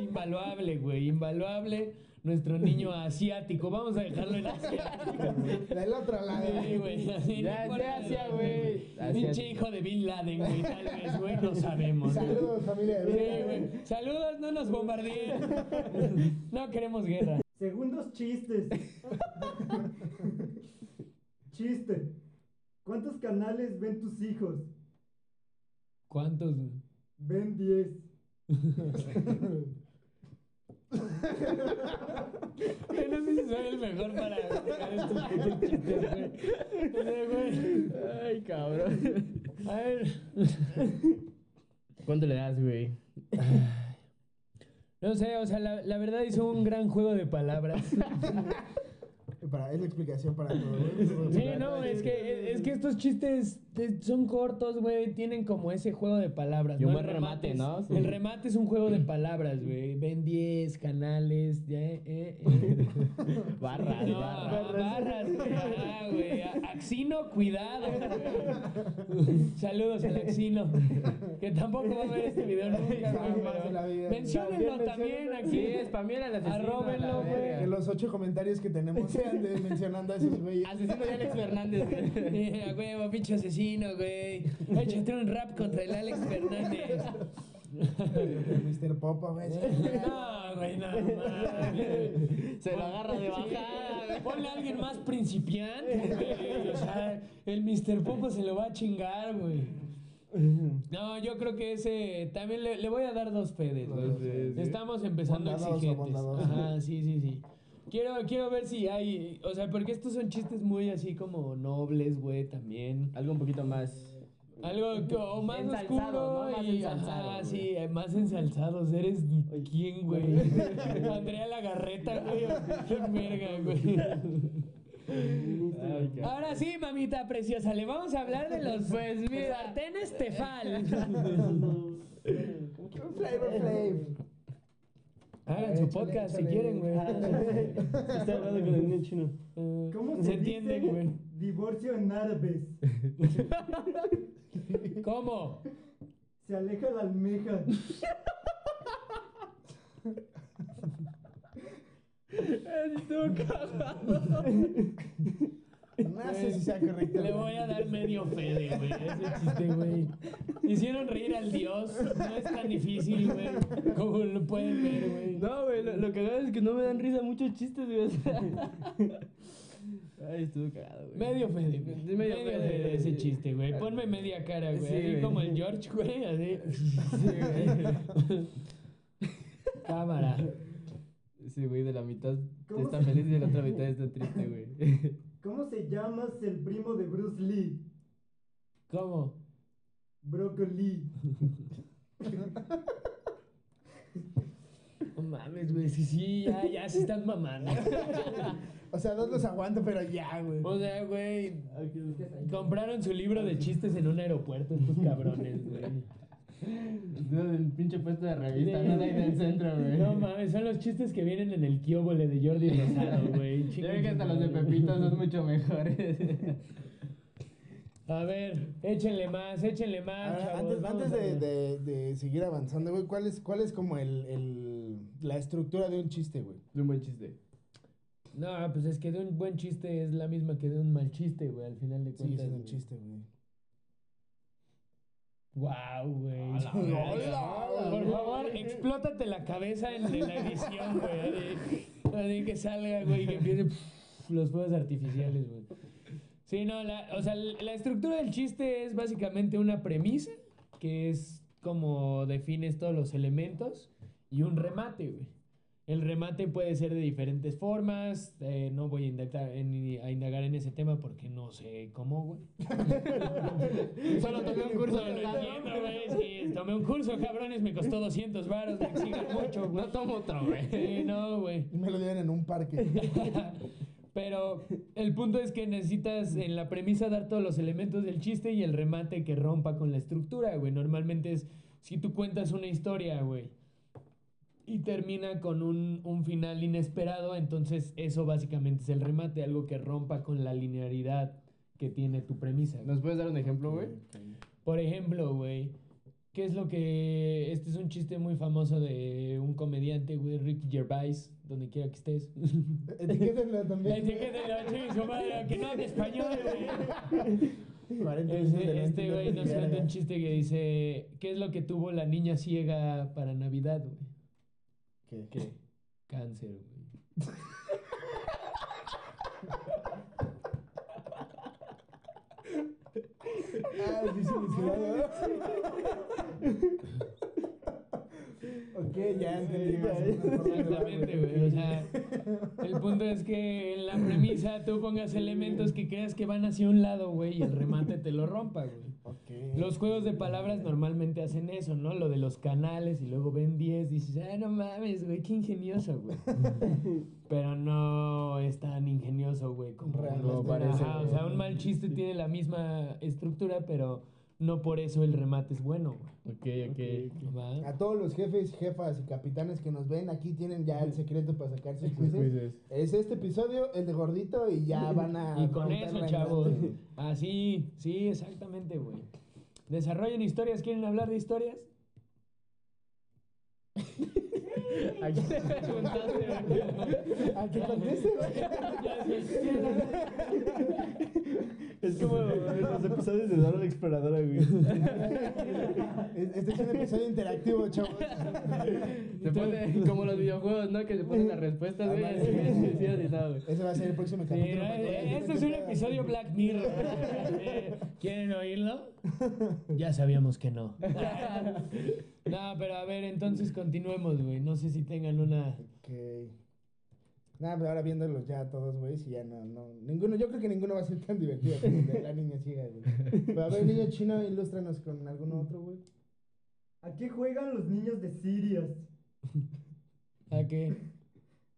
invaluable, güey, invaluable. Nuestro niño asiático, vamos a dejarlo en asiático. Del otro lado. Sí, güey, así, Ya, ya, Asia, güey. Pinche hijo de Bin Laden, güey, tal vez, güey, no sabemos. Saludos, familia de Sí, Vega. güey. Saludos, no nos bombardeen. No queremos guerra. Segundos chistes. Chiste. ¿Cuántos canales ven tus hijos? ¿Cuántos? güey? Ven 10. No sé si soy el mejor para explicar estos putos chistes, güey. Ay, cabrón. A ver. ¿Cuánto le das, güey? No sé, o sea, la, la verdad hizo un gran juego de palabras. Para, es la explicación para todo, güey. Sí, no, es que, es que estos chistes son cortos, güey. Tienen como ese juego de palabras. Y un ¿no? buen El remate, es- ¿no? Sí. El remate es un juego de palabras, güey. Ven 10 canales, ya, eh, eh. Barras, No, barras. barras, güey. Ah, güey. Axino, cuidado, güey. Saludos al Axino. Que tampoco va a ver este video nunca, güey. Menciónenlo También aquí. Sí, spamear al asesino. Arróbenlo, güey. Que los ocho comentarios que tenemos sean de, mencionando a esos güeyes. Asesino de Alex Fernández, güey. Eh, A huevo, pinche asesino, güey. Échate un rap contra el Alex Fernández. Mr. Popa, güey. No, güey, no mames. Se lo agarra de bajada. Ponle a alguien más principiante, güey. O sea, el Mr. Popo se lo va a chingar, güey. No, yo creo que ese también le, le voy a dar dos fedes, güey. Sí. Estamos empezando Bondadoso, exigentes. bondadoso. Ajá, sí, sí, sí. Quiero, quiero ver si hay, o sea, porque estos son chistes muy así como nobles, güey, también. Algo un poquito más. Algo que- o más Ensalzado, oscuro ¿no? Más y ensalzado, ajá, sí, eh, más ensalzados. ¿Eres quién, güey? Andrea Lagarreta, güey. o ¿Quién verga, güey? Ay. Ahora sí, mamita preciosa, le vamos a hablar de los pues mira, sartenes Tefal. Flavor Flav. Hagan su Échale, podcast si quieren, güey. Está hablando con el niño chino. ¿Cómo se se, entienden, dice güey. divorcio en árabes? ¿Cómo? Se aleja la almeja. No sé si sea correcto. Le voy a dar medio fede, güey. Ese chiste, güey. Hicieron reír al dios. No es tan difícil, güey. Como lo pueden ver, güey. No, güey, lo, lo cagado es que no me dan risa muchos chistes, güey. Ay, estuvo cagado, güey. Medio fede, güey. Medio, medio fede fede, ese chiste, güey. Ponme media cara, güey. Sí, así güey. como el George, güey. Así. Sí, güey. Cámara. Sí, güey, de la mitad ¿Cómo está feliz y de la otra mitad está triste, güey. ¿Cómo se llama el primo de Bruce Lee? ¿Cómo? Broccoli. No mames, güey. Sí, sí, ya, ya se están mamando. O sea, dos los aguanto, pero ya, güey. O sea, güey. Compraron su libro de chistes en un aeropuerto estos cabrones, güey. El pinche puesto de revista, no de ahí del centro, güey. No mames, son los chistes que vienen en el kióbole de Jordi Rosado, güey. Yo creo que hasta los de Pepito son mucho mejores. A ver, échenle más, échenle más, chavos. antes antes de, de, de seguir avanzando, güey, ¿cuál es, cuál es como el, el, la estructura de un chiste, güey? Es un buen chiste. No, pues es que de un buen chiste es la misma que de un mal chiste, güey, al final de Sí, cuentas. es un chiste, güey. Wow, güey. Hola. Por favor, explótate la cabeza en, en la edición, güey. Así, así que salga, güey, y que empiece pff, los fuegos artificiales, güey. Sí, no, la, o sea, la estructura del chiste es básicamente una premisa, que es como defines todos los elementos, y un remate, güey. El remate puede ser de diferentes formas. eh, no voy a indagar, en, a indagar en ese tema porque no sé cómo, güey. Solo tomé un curso de lo entiendo, güey. Sí, tomé un curso, cabrones. Me costó 200 baros. Me exigen mucho, güey. No tomo otro, güey. Sí, no, güey. Y me lo dieron en un parque. Pero el punto es que necesitas en la premisa dar todos los elementos del chiste y el remate que rompa con la estructura, güey. Normalmente es si tú cuentas una historia, güey, y termina con un, un final inesperado, entonces eso básicamente es el remate, algo que rompa con la linearidad que tiene tu premisa. ¿Nos puedes dar un ejemplo, güey? Por ejemplo, güey, ¿qué es lo que... Este es un chiste muy famoso de un comediante, güey, Ricky Gervais, donde quiera que estés. Etiquétenlo también. chingue su madre, que no hable español, güey. 40 minutos de Ese- lente Este güey nos cuenta un chiste que dice, ¿qué es lo que tuvo la niña ciega para Navidad, güey? ¿Qué? ¿Qué? Cáncer, güey. Ah, sí, sí, sí, Ya entendí más Exactamente, güey. O sea, el punto es que en la premisa tú pongas elementos que creas que van hacia un lado, güey, y el remate te lo rompa, güey. Los juegos de palabras normalmente hacen eso, ¿no? Lo de los canales y luego ven 10, dices, ah, no mames, güey, qué ingenioso, güey. Pero no es tan ingenioso, güey, como Realmente no. parece. Ajá, o sea, un mal chiste tiene la misma estructura, pero no por eso el remate es bueno, güey. Ok, ok. ¿Va? A todos los jefes, jefas y capitanes que nos ven, aquí tienen ya el secreto para sacar sus quizzes. Es este episodio, el de gordito, y ya van a. Y con eso, chavos. Así, sí, exactamente, güey. Desarrollen historias, ¿quieren hablar de historias? ¿A quién le preguntaste, güey? ¿A qué conteste? Es como los episodios de Dora la Exploradora, güey. Este es un episodio interactivo, chavos. Se pone como los videojuegos, ¿no? Que se ponen las respuestas, güey. No, güey. Ese va a ser el próximo capítulo. eh, este es un episodio Black Mirror. ¿Quieren oírlo? Ya sabíamos que no. No, pero a ver, entonces continuemos, güey. No sé si tengan una... Ok. Nada, pero ahora viéndolos ya todos, güey, si ya no, no. Ninguno, yo creo que ninguno va a ser tan divertido como de la niña ciega, güey. Pero a ver, niño chino, ilústranos con alguno otro, güey. ¿A qué juegan los niños de Sirius? ¿A qué?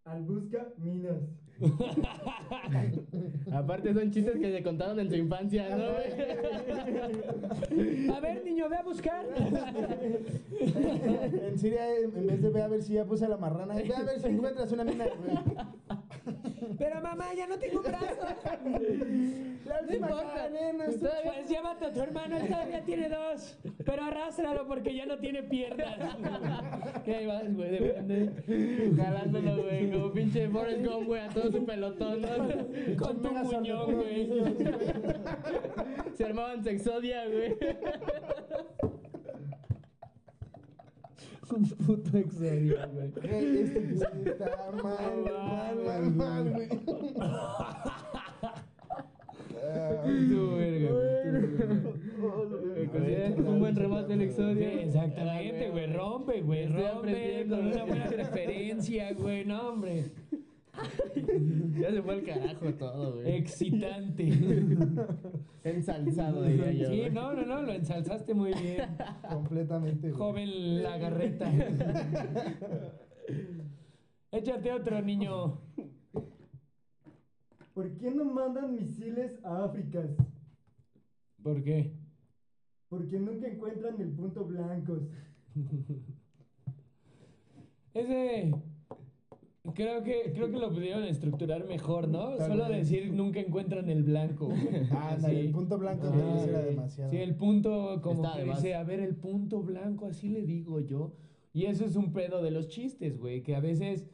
Al busca minas. Aparte son chistes que se contaron en su infancia, ¿no, güey? A ver, niño, ve a buscar. En Siria, en vez de ve a ver si ya puse la marrana, ve a ver si encuentras una mina, güey. Pero mamá, ya no tengo brazos. La última importa. cadena, esto- Pues llévate a tu hermano, él todavía tiene dos. Pero arrástralo porque ya no tiene piernas. ¿Qué ahí vas, güey? De repente, jalándolo, güey. Como pinche Forrest Gump, güey, a todo su pelotón, ¿no? Con tu sordo- güey. Se armaban sexodia, güey. Un puto exodio, güey. Güey, Este episodio está mal, mal, mal, mal, güey. Tu verga, un buen remate del Sí, exodio. exactamente, güey. Rompe, güey. Rompe con una buena referencia, güey. No, hombre. Ya se fue al carajo todo, güey. Excitante. Ensalzado, diría yo. Sí, güey. no, no, no. Lo ensalzaste muy bien. completamente. güey. Joven lagarreta. Échate otro, niño. ¿Por qué no mandan misiles a África? ¿Por qué? Porque nunca encuentran el punto blancos. Ese. Creo que, creo que lo pudieron estructurar mejor, ¿no? Tal Solo decir nunca encuentran el blanco. güey. Ándale, Sí. el punto blanco Ah, era demasiado. Sí, el punto, como Está que de más. dice, a ver, el punto blanco, así le digo yo. Y eso es un pedo de los chistes, güey, que a veces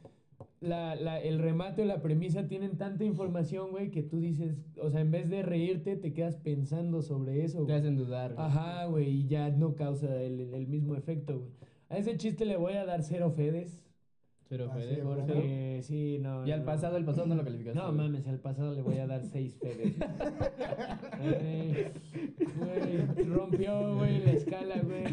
la, la, el remate o la premisa tienen tanta información, güey, que tú dices, o sea, en vez de reírte, te quedas pensando sobre eso, Te güey. hacen dudar. güey. Ajá, güey, y ya no causa el, el mismo efecto, güey. A ese chiste le voy a dar cero fedes. Pero Ah, Fede, sí, sí, no. Y al no. pasado, el pasado no lo calificaste. No güey. mames, al pasado le voy a dar seis fedes. Güey, güey, rompió, güey, la escala, güey.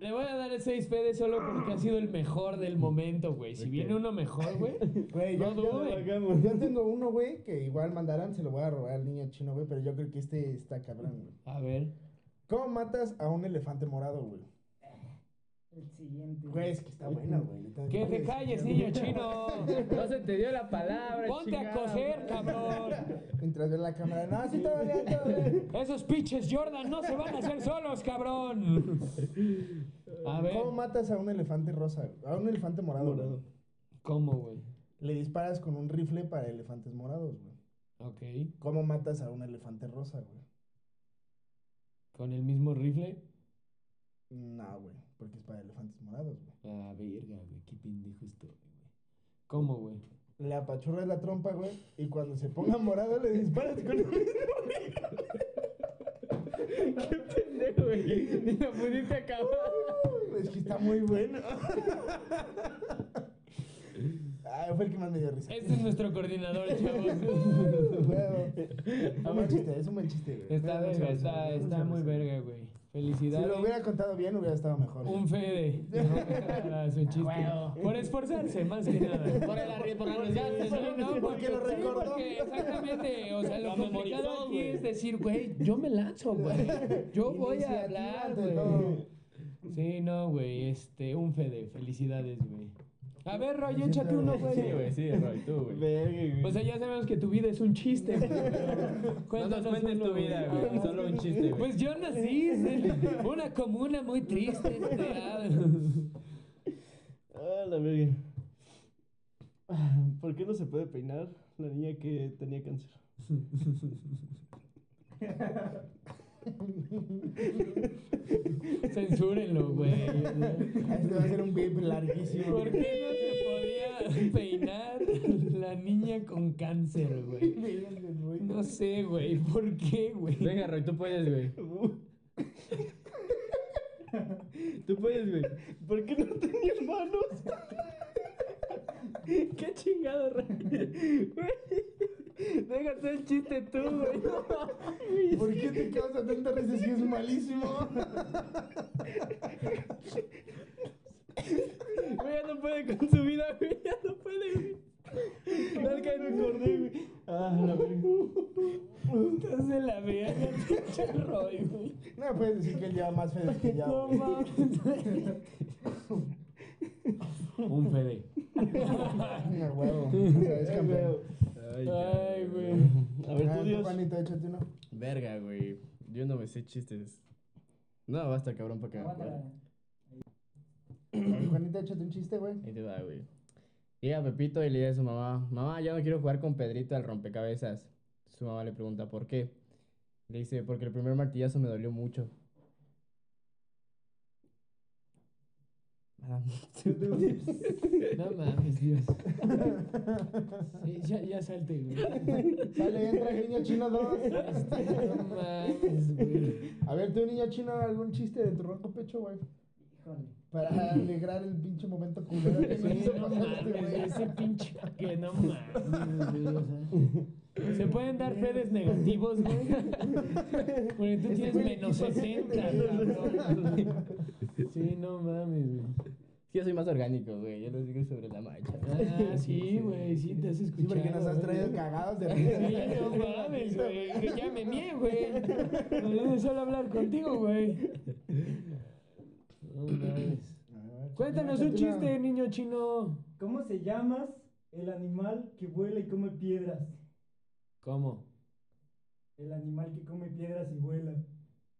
Le voy a dar seis fedes solo porque ha sido el mejor del momento, güey. Si viene uno mejor, güey. Güey, yo, No yo- yo tengo uno, güey, que igual mandarán, se lo voy a robar al niño chino, güey, pero yo creo que este está cabrón, güey. A ver. ¿Cómo matas a un elefante morado, güey? El siguiente. Güey, es que está bueno, güey. Que te calles, niño chino. No se te dio la palabra. Ponte a chingada madre. cabrón. Mientras ve la cámara, no, sí, todo bien, todo bien. Esos pinches Jordan no se van a hacer solos, cabrón. A ver. ¿Cómo matas a un elefante rosa? A un elefante morado. güey? Morado. ¿Cómo, güey? Le disparas con un rifle para elefantes morados, güey. Ok. ¿Cómo matas a un elefante rosa, güey? ¿Con el mismo rifle? No, güey, porque es para elefantes morados, güey. Ah, verga, güey. Qué pendejo güey. ¿Cómo, güey? Le apachurras la trompa, güey, y cuando se ponga morado le disparas con un Pendejo, güey. Ni lo pudiste acabar. Es que está muy bueno. Ay, fue el que más me dio risa. Este es nuestro coordinador, chavos. Es un buen chiste, es un buen chiste, güey. Está verga, está, está muy verga, güey. Si Felicidades. lo hubiera contado bien, hubiera estado mejor. Un Fede. Su chiste. Por esforzarse, más que nada. Por el arri- por arriesgarse, Sí, ¿no? no, Porque lo sí, recordó. porque exactamente, o sea, lo, Lo complicado aquí es decir, güey, yo me lanzo, güey. Yo voy a hablar, güey. todo. Sí, no, güey, este, un Fede, felicidades, güey. A ver, Roy, échate uno, güey. Sí, güey, sí, Roy, tú, güey. Verga, güey. O sea, ya sabemos que tu vida es un chiste, güey. No nos cuentes tu vida, güey. Solo un chiste, güey. Pues yo nací en una comuna muy triste. este, ah. Ah, la verga. Ah, ¿Por qué no se puede peinar la niña que tenía cáncer? Censúrenlo, güey. Este va a ser un beep larguísimo. ¿Por qué no se podía peinar la niña con cáncer, güey? No sé, güey. ¿Por qué, güey? Venga, Roy, tú puedes, güey. Tú puedes, güey. ¿Por qué no tenía manos? Qué chingado, Roy. Güey. Déjate el chiste tú, güey. ¿Por qué te causa tanta risa si es malísimo? Güey, ya no puede con su vida, güey. Ya no puede, güey. No, que me acordé, güey. Ah, la verga. Estás de la verga, pinche Roy, güey. No puedes decir que él lleva más fedes que yo. No güey. mames. Un Fede. Ah, huevo. O sea, es campeón. Ay, güey. A ver, tú, Dios. Juanito, échate uno. Verga, güey. Yo no me sé chistes. No, basta, cabrón, para que me acuerde. Aguántala. A ver, Juanito, échate un chiste, güey. Ahí te va, güey. Llega Pepito y le dice a su mamá, mamá, ya no quiero jugar con Pedrito al rompecabezas. Su mamá le pregunta, ¿por qué? Le dice, porque el primer martillazo me dolió mucho. No mames, Dios. Sí, ya, ya salte, güey. Sale, entra el niño chino 2. No mames, güey. A ver, tú, niño chino, algún chiste de tu ronco pecho, güey. Híjole. Para alegrar el pinche momento culero que Sí, no pasar este mames, güey. ese pinche que no mames, güey, o sea. ¿Se pueden dar fedes negativos, güey? Porque tú tienes menos 60, cabrón. Sí, no mames, güey. Yo soy más orgánico, güey. Yo lo digo sobre la marcha. Ah, sí, güey, sí, te has Sí, escuchado. porque nos has traído güey. cagados de risa. Sí, no mames, güey. que Ya me mié, güey. No de solo hablar contigo, güey. No mames. Cuéntanos un chiste, niño chino. ¿Cómo se llama el animal que vuela y come piedras? ¿Cómo? El animal que come piedras y vuela.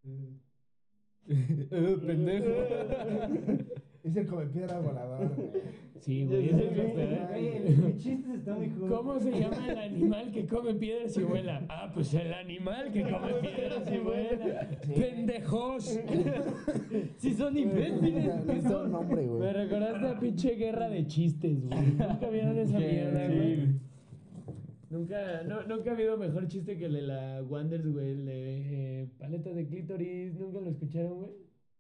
pendejo. Es el come piedra volador, güey. Sí, güey. es el- Mi chiste está mejor. ¿Cómo se llama el animal que come piedras y vuela? Ah, pues el animal que come piedras y vuela. ¡Pendejos! Si son imbéciles. Necesita un nombre, güey. Me recordaste a pinche guerra de chistes, güey. Nunca vieron esa mierda, güey. Nunca, no, nunca ha habido mejor chiste que el de la Wonders, güey. El de eh, paletas de clítoris. ¿Nunca lo escucharon, güey?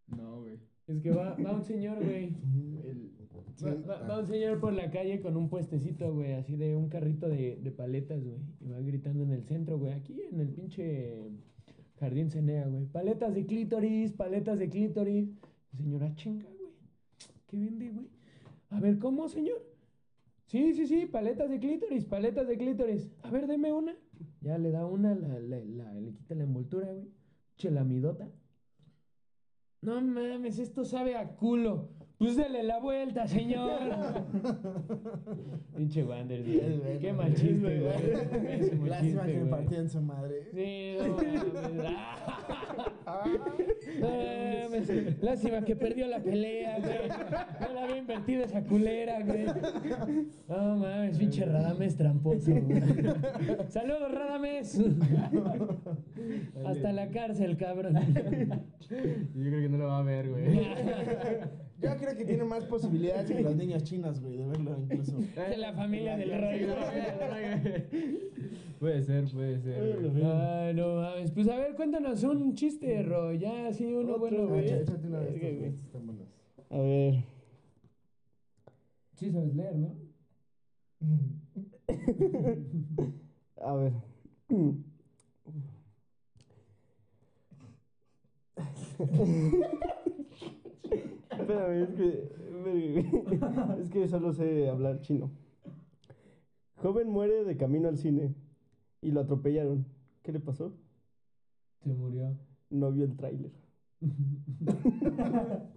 No, güey. Es que va, va un señor, güey. Va, va- va un señor por la calle con un puestecito, güey, así de un carrito de, de paletas, güey. Y va gritando en el centro, güey, aquí en el pinche jardín Cenea, güey. Paletas de clítoris, paletas de clítoris. Señora, chinga, güey. ¿Qué vende, güey? A ver, ¿cómo, señor? Sí, sí, sí, paletas de clítoris, paletas de clítoris. A ver, deme una. Ya le da una, la, la- la- le quita la envoltura, güey. Chelamidota. No mames, esto sabe a culo. Pues dele la vuelta, señor. Pinche Wander, bueno, Qué mal chiste, güey. Lástima chiste, que me güey. partían su madre. Sí, no mames. Mames. Lástima que perdió la pelea, güey. No la había invertido esa culera, güey. No mames, pinche Radames tramposo, güey. Saludos, Radames. Hasta la cárcel, cabrón. Yo creo que no lo va a ver, güey. Yo creo que tiene más posibilidades que los niños chinos, güey, de verlo incluso. Que la familia del güey. Puede ser, puede ser. güey. Ay, no mames. Pues a ver, cuéntanos un chiste, Roy. Ya, sí, uno Otro, bueno, Ah, güey. echa- Échate una de estas, güey. están buenas. A ver. Sí sabes leer, ¿no? A ver. Espérame, es que. Es que solo sé hablar chino. Joven muere de camino al cine y lo atropellaron. ¿Qué le pasó? Se murió. No vio el tráiler.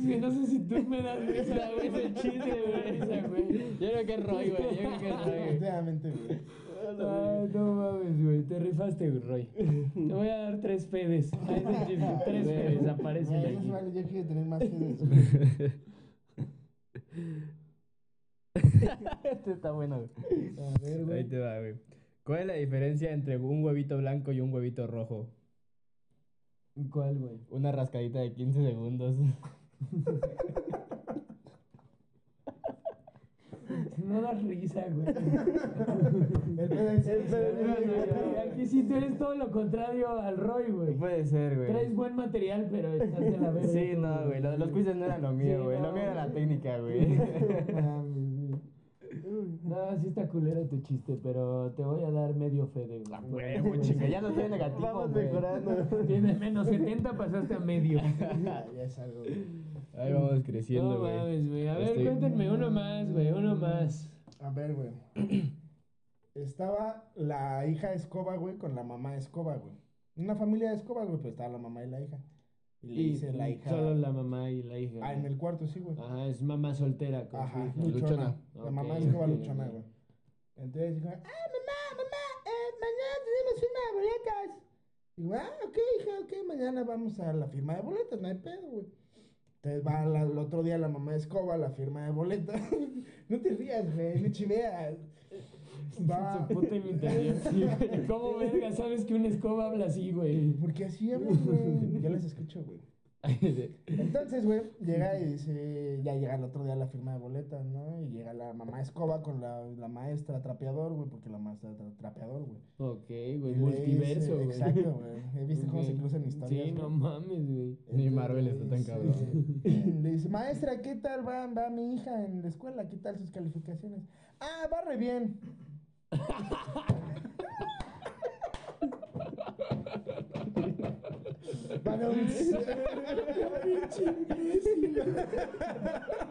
Sí, no sé si tú me das risa, güey. Ese chiste, güey. Risa, güey. Yo creo que es Roy, güey. Yo creo que es Roy. güey. Ay, no mames, güey. Te rifaste, Roy. Te voy a dar tres pedes. Chiste. Tres pedes aparecen Güey, no se aquí. vale, yo quiero tener más güey. Este está bueno, güey. A ver, Ahí güey. te va, güey. ¿Cuál es la diferencia entre un huevito blanco y un huevito rojo? ¿Cuál, güey? Una rascadita de 15 segundos. No das risa, güey. El pedo es- El pedo es- Aquí sí tú eres todo lo contrario al Roy, güey. Puede ser, güey. Traes buen material, pero estás de la verga. Sí, no, güey. Lo de los quizzes no era lo mío, Sí, güey. no, Lo mío era la técnica, güey. No mames, güey. No, sí está culero tu chiste, pero te voy a dar medio fede, güey. Güey, güey, chinga, ya no estoy negativo, Vamos mejorando. Tienes menos 70, pasaste a medio. Ya es algo, güey. Ahí vamos creciendo, No güey. mames, güey. A ver, Estoy- cuéntenme uno más, güey, uno más. A ver, güey. Estaba la hija Escoba, güey, con la mamá Escoba, güey. Una familia de Escoba, güey, pues estaba la mamá y la hija. Y le dice la hija. Solo la mamá y la hija. Ah, en el cuarto, sí, güey. Ajá, es mamá soltera con Ajá, su hija. luchona. Luchona. La mamá Escoba luchona, güey. Entonces dijo, ah, mamá, mamá, eh, mañana tenemos firma de boletas. Digo, ah, ok, hija, ok, mañana vamos a la firma de boletas, no hay pedo, güey. Entonces va la- el otro día la mamá de Escoba la firma de boletas. no te rías, güey, no chiveas. Va. Su puta imitación. Sí. ¿Cómo verga sabes que una escoba habla así, güey? Porque así hablan, güey. Yo les escucho, güey. Entonces, güey, llega y dice, ya llega el otro día la firma de boletas, ¿no? Y llega la mamá escoba con la, la maestra trapeador, güey, porque la maestra tra- trapeador, güey. Ok, güey, multiverso, güey. Exacto, güey. He visto cómo se cruzan historias. Sí, no mames, güey. Ni Marvel está tan cabrón. Le dice, maestra, ¿qué tal va, va mi hija en la escuela? ¿Qué tal sus calificaciones? Ah, va re bien. Balão de cera. Balão de cera.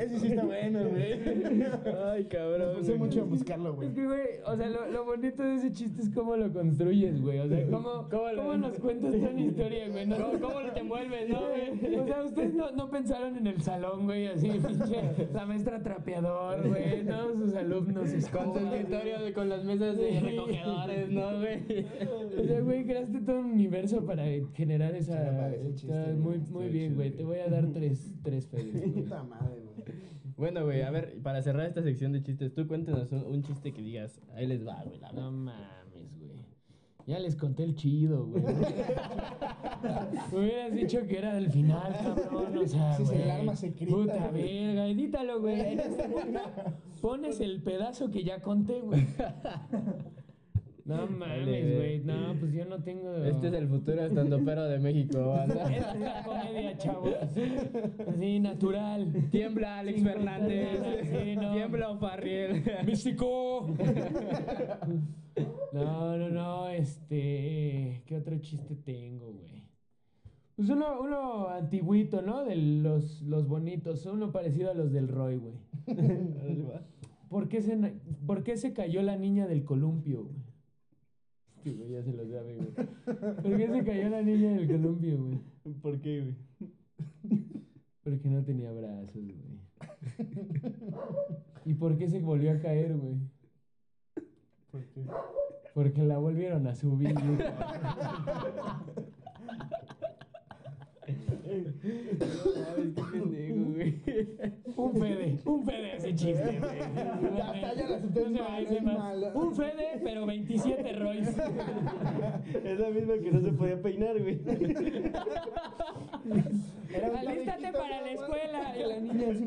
Ese sí está bueno, güey. Ay, Me cabrón. puse güey. mucho a buscarlo, güey. Es que, güey, o sea, lo, lo bonito de ese chiste es cómo lo construyes, güey. O sea, cómo, ¿Cómo cómo, nos cuentas toda la historia, güey. No, ¿Cómo, cómo lo te envuelves, no, güey? O sea, ustedes no, no pensaron en el salón, güey, así, pinche, la maestra trapeador, güey, todos sus alumnos Con su escritorio de, con las mesas de recogedores, ¿no, güey? O sea, güey, creaste todo un universo para generar Sí, esa... me chiste, güey. muy, muy bien, güey. güey. Te voy a dar tres, tres güey. Puta madre, güey. Bueno, güey, a ver, para cerrar esta sección de chistes, tú cuéntanos un, un chiste que digas, ahí les va, güey, la No mames, güey. Ya les conté el chido, güey. Me hubieras dicho que era del final, cabrón. O sea, Ese es el güey. arma secreta, Puta güey. verga, edítalo, güey. Este Pones el pedazo que ya conté, güey. No mames, güey. No, pues yo no tengo. Este es el futuro estando pero de México, banda. Esta es la comedia, chavos. Así, natural. Tiembla Alex Cinco Fernández. toneladas, sí, no. Tiembla O'Farriel. ¡Místico! No, no, no, este. ¿Qué otro chiste tengo, güey? Pues uno, uno antiguito, ¿no? De los, los bonitos. Uno parecido a los del Roy, güey. ¿Por qué, se, na- ¿Por qué se cayó la niña del columpio, güey? Güey ya se lo sabe, güey. ¿Por qué se cayó la niña del columpio, güey? ¿Por qué, güey? Porque no tenía brazos, güey. ¿Y por qué se volvió a caer, güey? ¿Por qué? Porque la volvieron a subir. güey. Ay, qué pendejo, güey. Un Fede, un Fede ese chiste, güey. Ya está, ya es No se es más. malo. Un Fede, pero 27 Royce. Es la misma que no se podía peinar, güey. Alístate para la escuela. Y la niña así.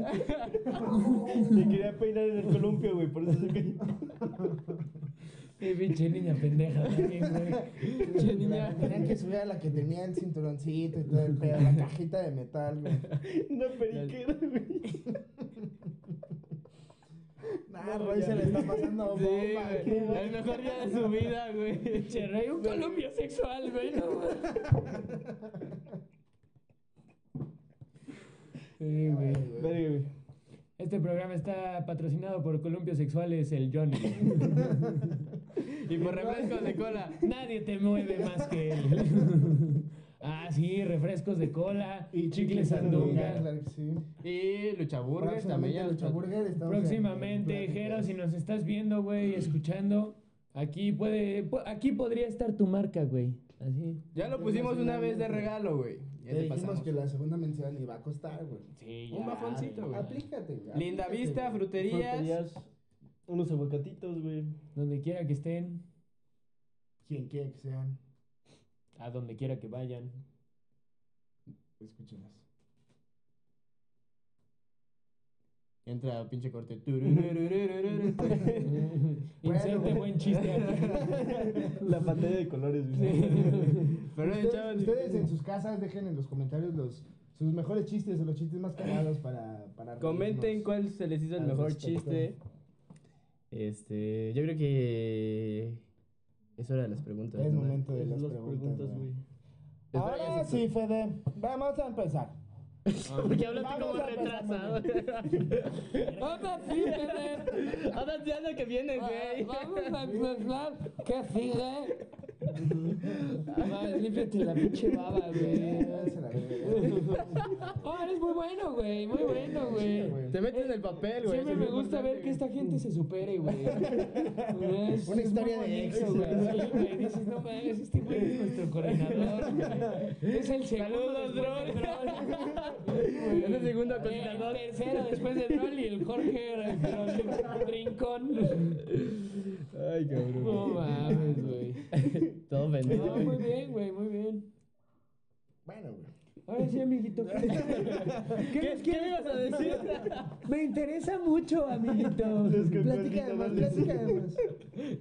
Se quería peinar en el columpio, güey, por eso se cayó. Qué pinche niña pendeja también, güey. Pinche niña. Tenían que subir a la que tenía el cinturoncito y todo el pedo, la cajita de metal, güey. Una periquera, güey. Nah, Roy se le está pasando Sí, bomba. güey. El mejor día de su vida, güey. Pinche rey, un columpio sexual, güey. No, güey. Sí, güey. Verga, güey. Este programa está patrocinado por Columpios Sexuales, el Johnny. Y por refrescos de cola. Nadie te mueve más que él. ah, sí, refrescos de cola y chicles sandunga. Claro que sí. Y luchaburgues también. Próximamente ya Lucha los- Burger. estamos en- Próximamente, en- Jero, si nos estás viendo, güey, escuchando, aquí puede, pu- aquí podría estar tu marca, güey. Así. Ya lo pusimos una vez de regalo, güey. Ya dijimos pasamos. que la segunda mención iba a costar, güey. Sí, Un bajoncito, güey. Aplícate, güey. Linda aplícate, Vista, güey. fruterías. Fruterías, unos aguacatitos, güey. Donde quiera que estén, Quien quiera que sean. a donde quiera que vayan. Escúchenos. Entra pinche corte. Inserte buen chiste aquí. La pantalla de colores, güey. Pero Ustedes, chavos. ustedes en sus casas dejen en los comentarios los sus mejores chistes o los chistes más cagados para, para Comenten cuál se les hizo el mejor respecto. chiste. Este, yo creo que es hora de las preguntas. Es ¿no? momento de las las preguntas, güey. Ahora sí, Fede. Vamos a empezar. Porque hablaste como retrasado. Ahora sí. Ahora ya lo que viene, güey. Vamos a empezar. ¿Qué sigue? Va, límpiate la pinche baba, güey. Oh, eres muy bueno, güey. Muy bueno, güey. Te metes en el papel, güey. Siempre me gusta ver que esta gente se supere, güey. Es- Una es historia muy de bonito, éxito. güey. Sí, güey. Dices, no mames, este güey es nuestro coordinador. güey. Es el segundo Saludos, después de Drol. Es el segundo El coordinador. tercero después de Droll y el Jorge Rin- Rincón. Ay, cabrón. No mames, güey. Todo No, bendito. muy bien, güey, muy bien. Bueno, güey. Ahora sí, amiguito. ¿qué- ¿Qué, ¿Qué me ibas a decir? Me interesa mucho, amiguito. Los Platica de más, platica de más.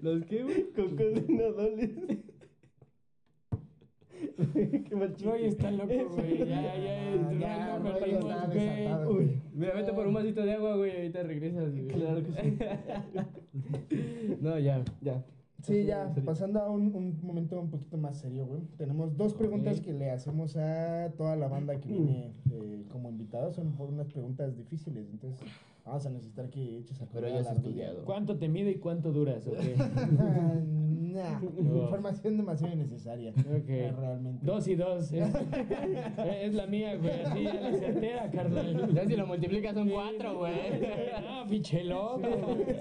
¿Los qué, güey? Con coordinadores. Qué mal. Roy está loco, güey. Ya, ya, Ya, güey. desatado, Uy. güey. Mira, vete por un vasito de agua, güey. Ahorita regresas, güey. Claro que sí. No, ya. Ya. Sí, ya, pasando a un, un momento un poquito más serio, güey. Tenemos dos preguntas que le hacemos a toda la banda que viene eh, como invitados. Son por unas preguntas difíciles, entonces vamos a necesitar que eches a Pero correr ya a has la ardilla. estudiado. ¿Cuánto te mide y cuánto duras? ¿O qué? nah, información demasiado innecesaria. Ok. eh, Realmente. Dos y dos. Es, es la mía, güey. Así ya la certera, carnal. Ya si lo multiplicas son cuatro, güey. No, pinche loco.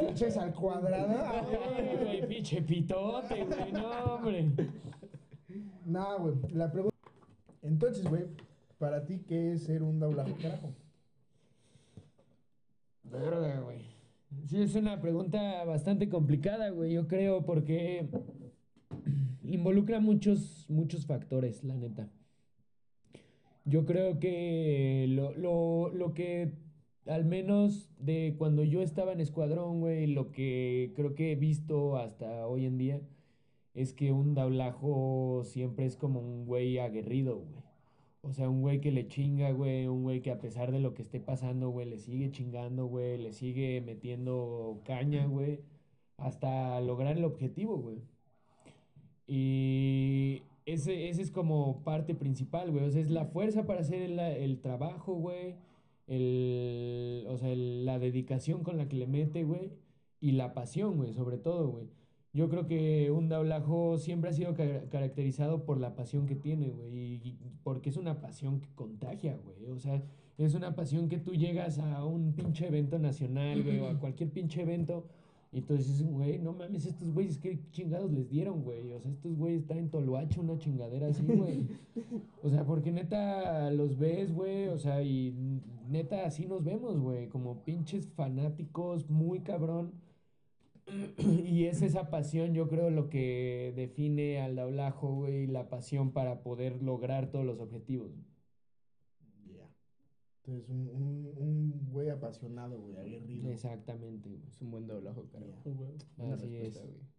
Eches al cuadrado. Ay, güey, pinche pitote, güey. No, hombre. No, güey. La pregunta. Entonces, güey, para ti, ¿qué es ser un doblaje carajo? Verga, güey. Sí, es una pregunta bastante complicada, güey. Yo creo porque involucra muchos, muchos factores, la neta. Yo creo que lo, lo, lo que, al menos de cuando yo estaba en Escuadrón, güey, lo que creo que he visto hasta hoy en día es que un dablajo siempre es como un güey aguerrido, güey. O sea, un güey que le chinga, güey, un güey que a pesar de lo que esté pasando, güey, le sigue chingando, güey, le sigue metiendo caña, güey, hasta lograr el objetivo, güey. Y ese, ese es como parte principal, güey. O sea, es la fuerza para hacer el, el trabajo, güey. El, o sea, el- la dedicación con la que le mete, güey. Y la pasión, güey, sobre todo, güey. Yo creo que un dablajo siempre ha sido ca- caracterizado por la pasión que tiene, güey. Y, y porque es una pasión que contagia, güey. O sea, es una pasión que tú llegas a un pinche evento nacional, güey, o a cualquier pinche evento. Y dices, güey, no mames, estos güeyes, ¿qué chingados les dieron, güey? O sea, estos güeyes están en Toloache, una chingadera así, güey. O sea, porque neta los ves, güey, o sea, y neta así nos vemos, güey, como pinches fanáticos, muy cabrón. Y es esa pasión, yo creo, lo que define al doblajo, güey, la pasión para poder lograr todos los objetivos. Entonces, un, un, un güey apasionado, güey, aguerrido. Exactamente, güey. Es un buen doblajo, carajo. Buena Así respuesta, es. güey.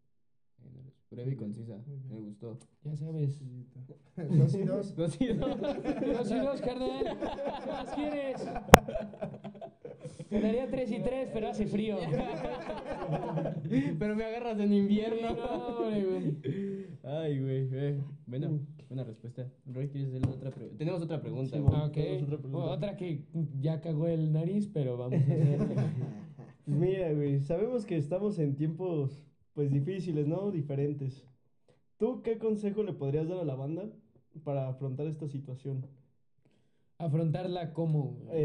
Breve y concisa. Me gustó. Ya sabes. Dos y dos. Dos y dos. Dos y dos, carnal. ¿Qué más quieres? Te daría tres y tres, pero hace frío. Pero me agarras en invierno. No, hombre, güey. Ay, güey. eh. Bueno, buena respuesta. Roy, ¿quieres hacer otra pregunta? Tenemos otra pregunta, Sí. Tenemos otra pregunta. Otra que ya cagó el nariz, pero vamos a hacer. Pues mira, güey, sabemos que estamos en tiempos, pues, difíciles, ¿no? Diferentes. ¿Tú qué consejo le podrías dar a la banda para afrontar esta situación? Afrontarla como. güey? O sea,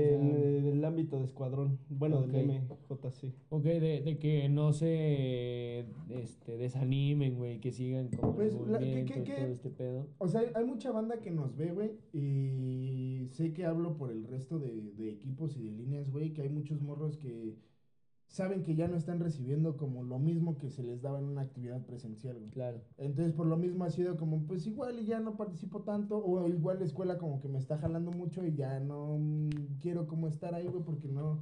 En el ámbito de escuadrón, bueno, Ok. del MJC. Ok, de, de que no se este, desanimen, güey, que sigan como Pues, el la- que- movimiento que- y que- todo este pedo. O sea, hay mucha banda que nos ve, güey, y sé que hablo por el resto de, de equipos y de líneas, güey, que hay muchos morros que saben que ya no están recibiendo como lo mismo que se les daba en una actividad presencial, güey. Claro. Entonces, por lo mismo ha sido como, pues igual y ya no participo tanto, o igual la escuela como que me está jalando mucho y ya no mm, quiero como estar ahí, güey, porque no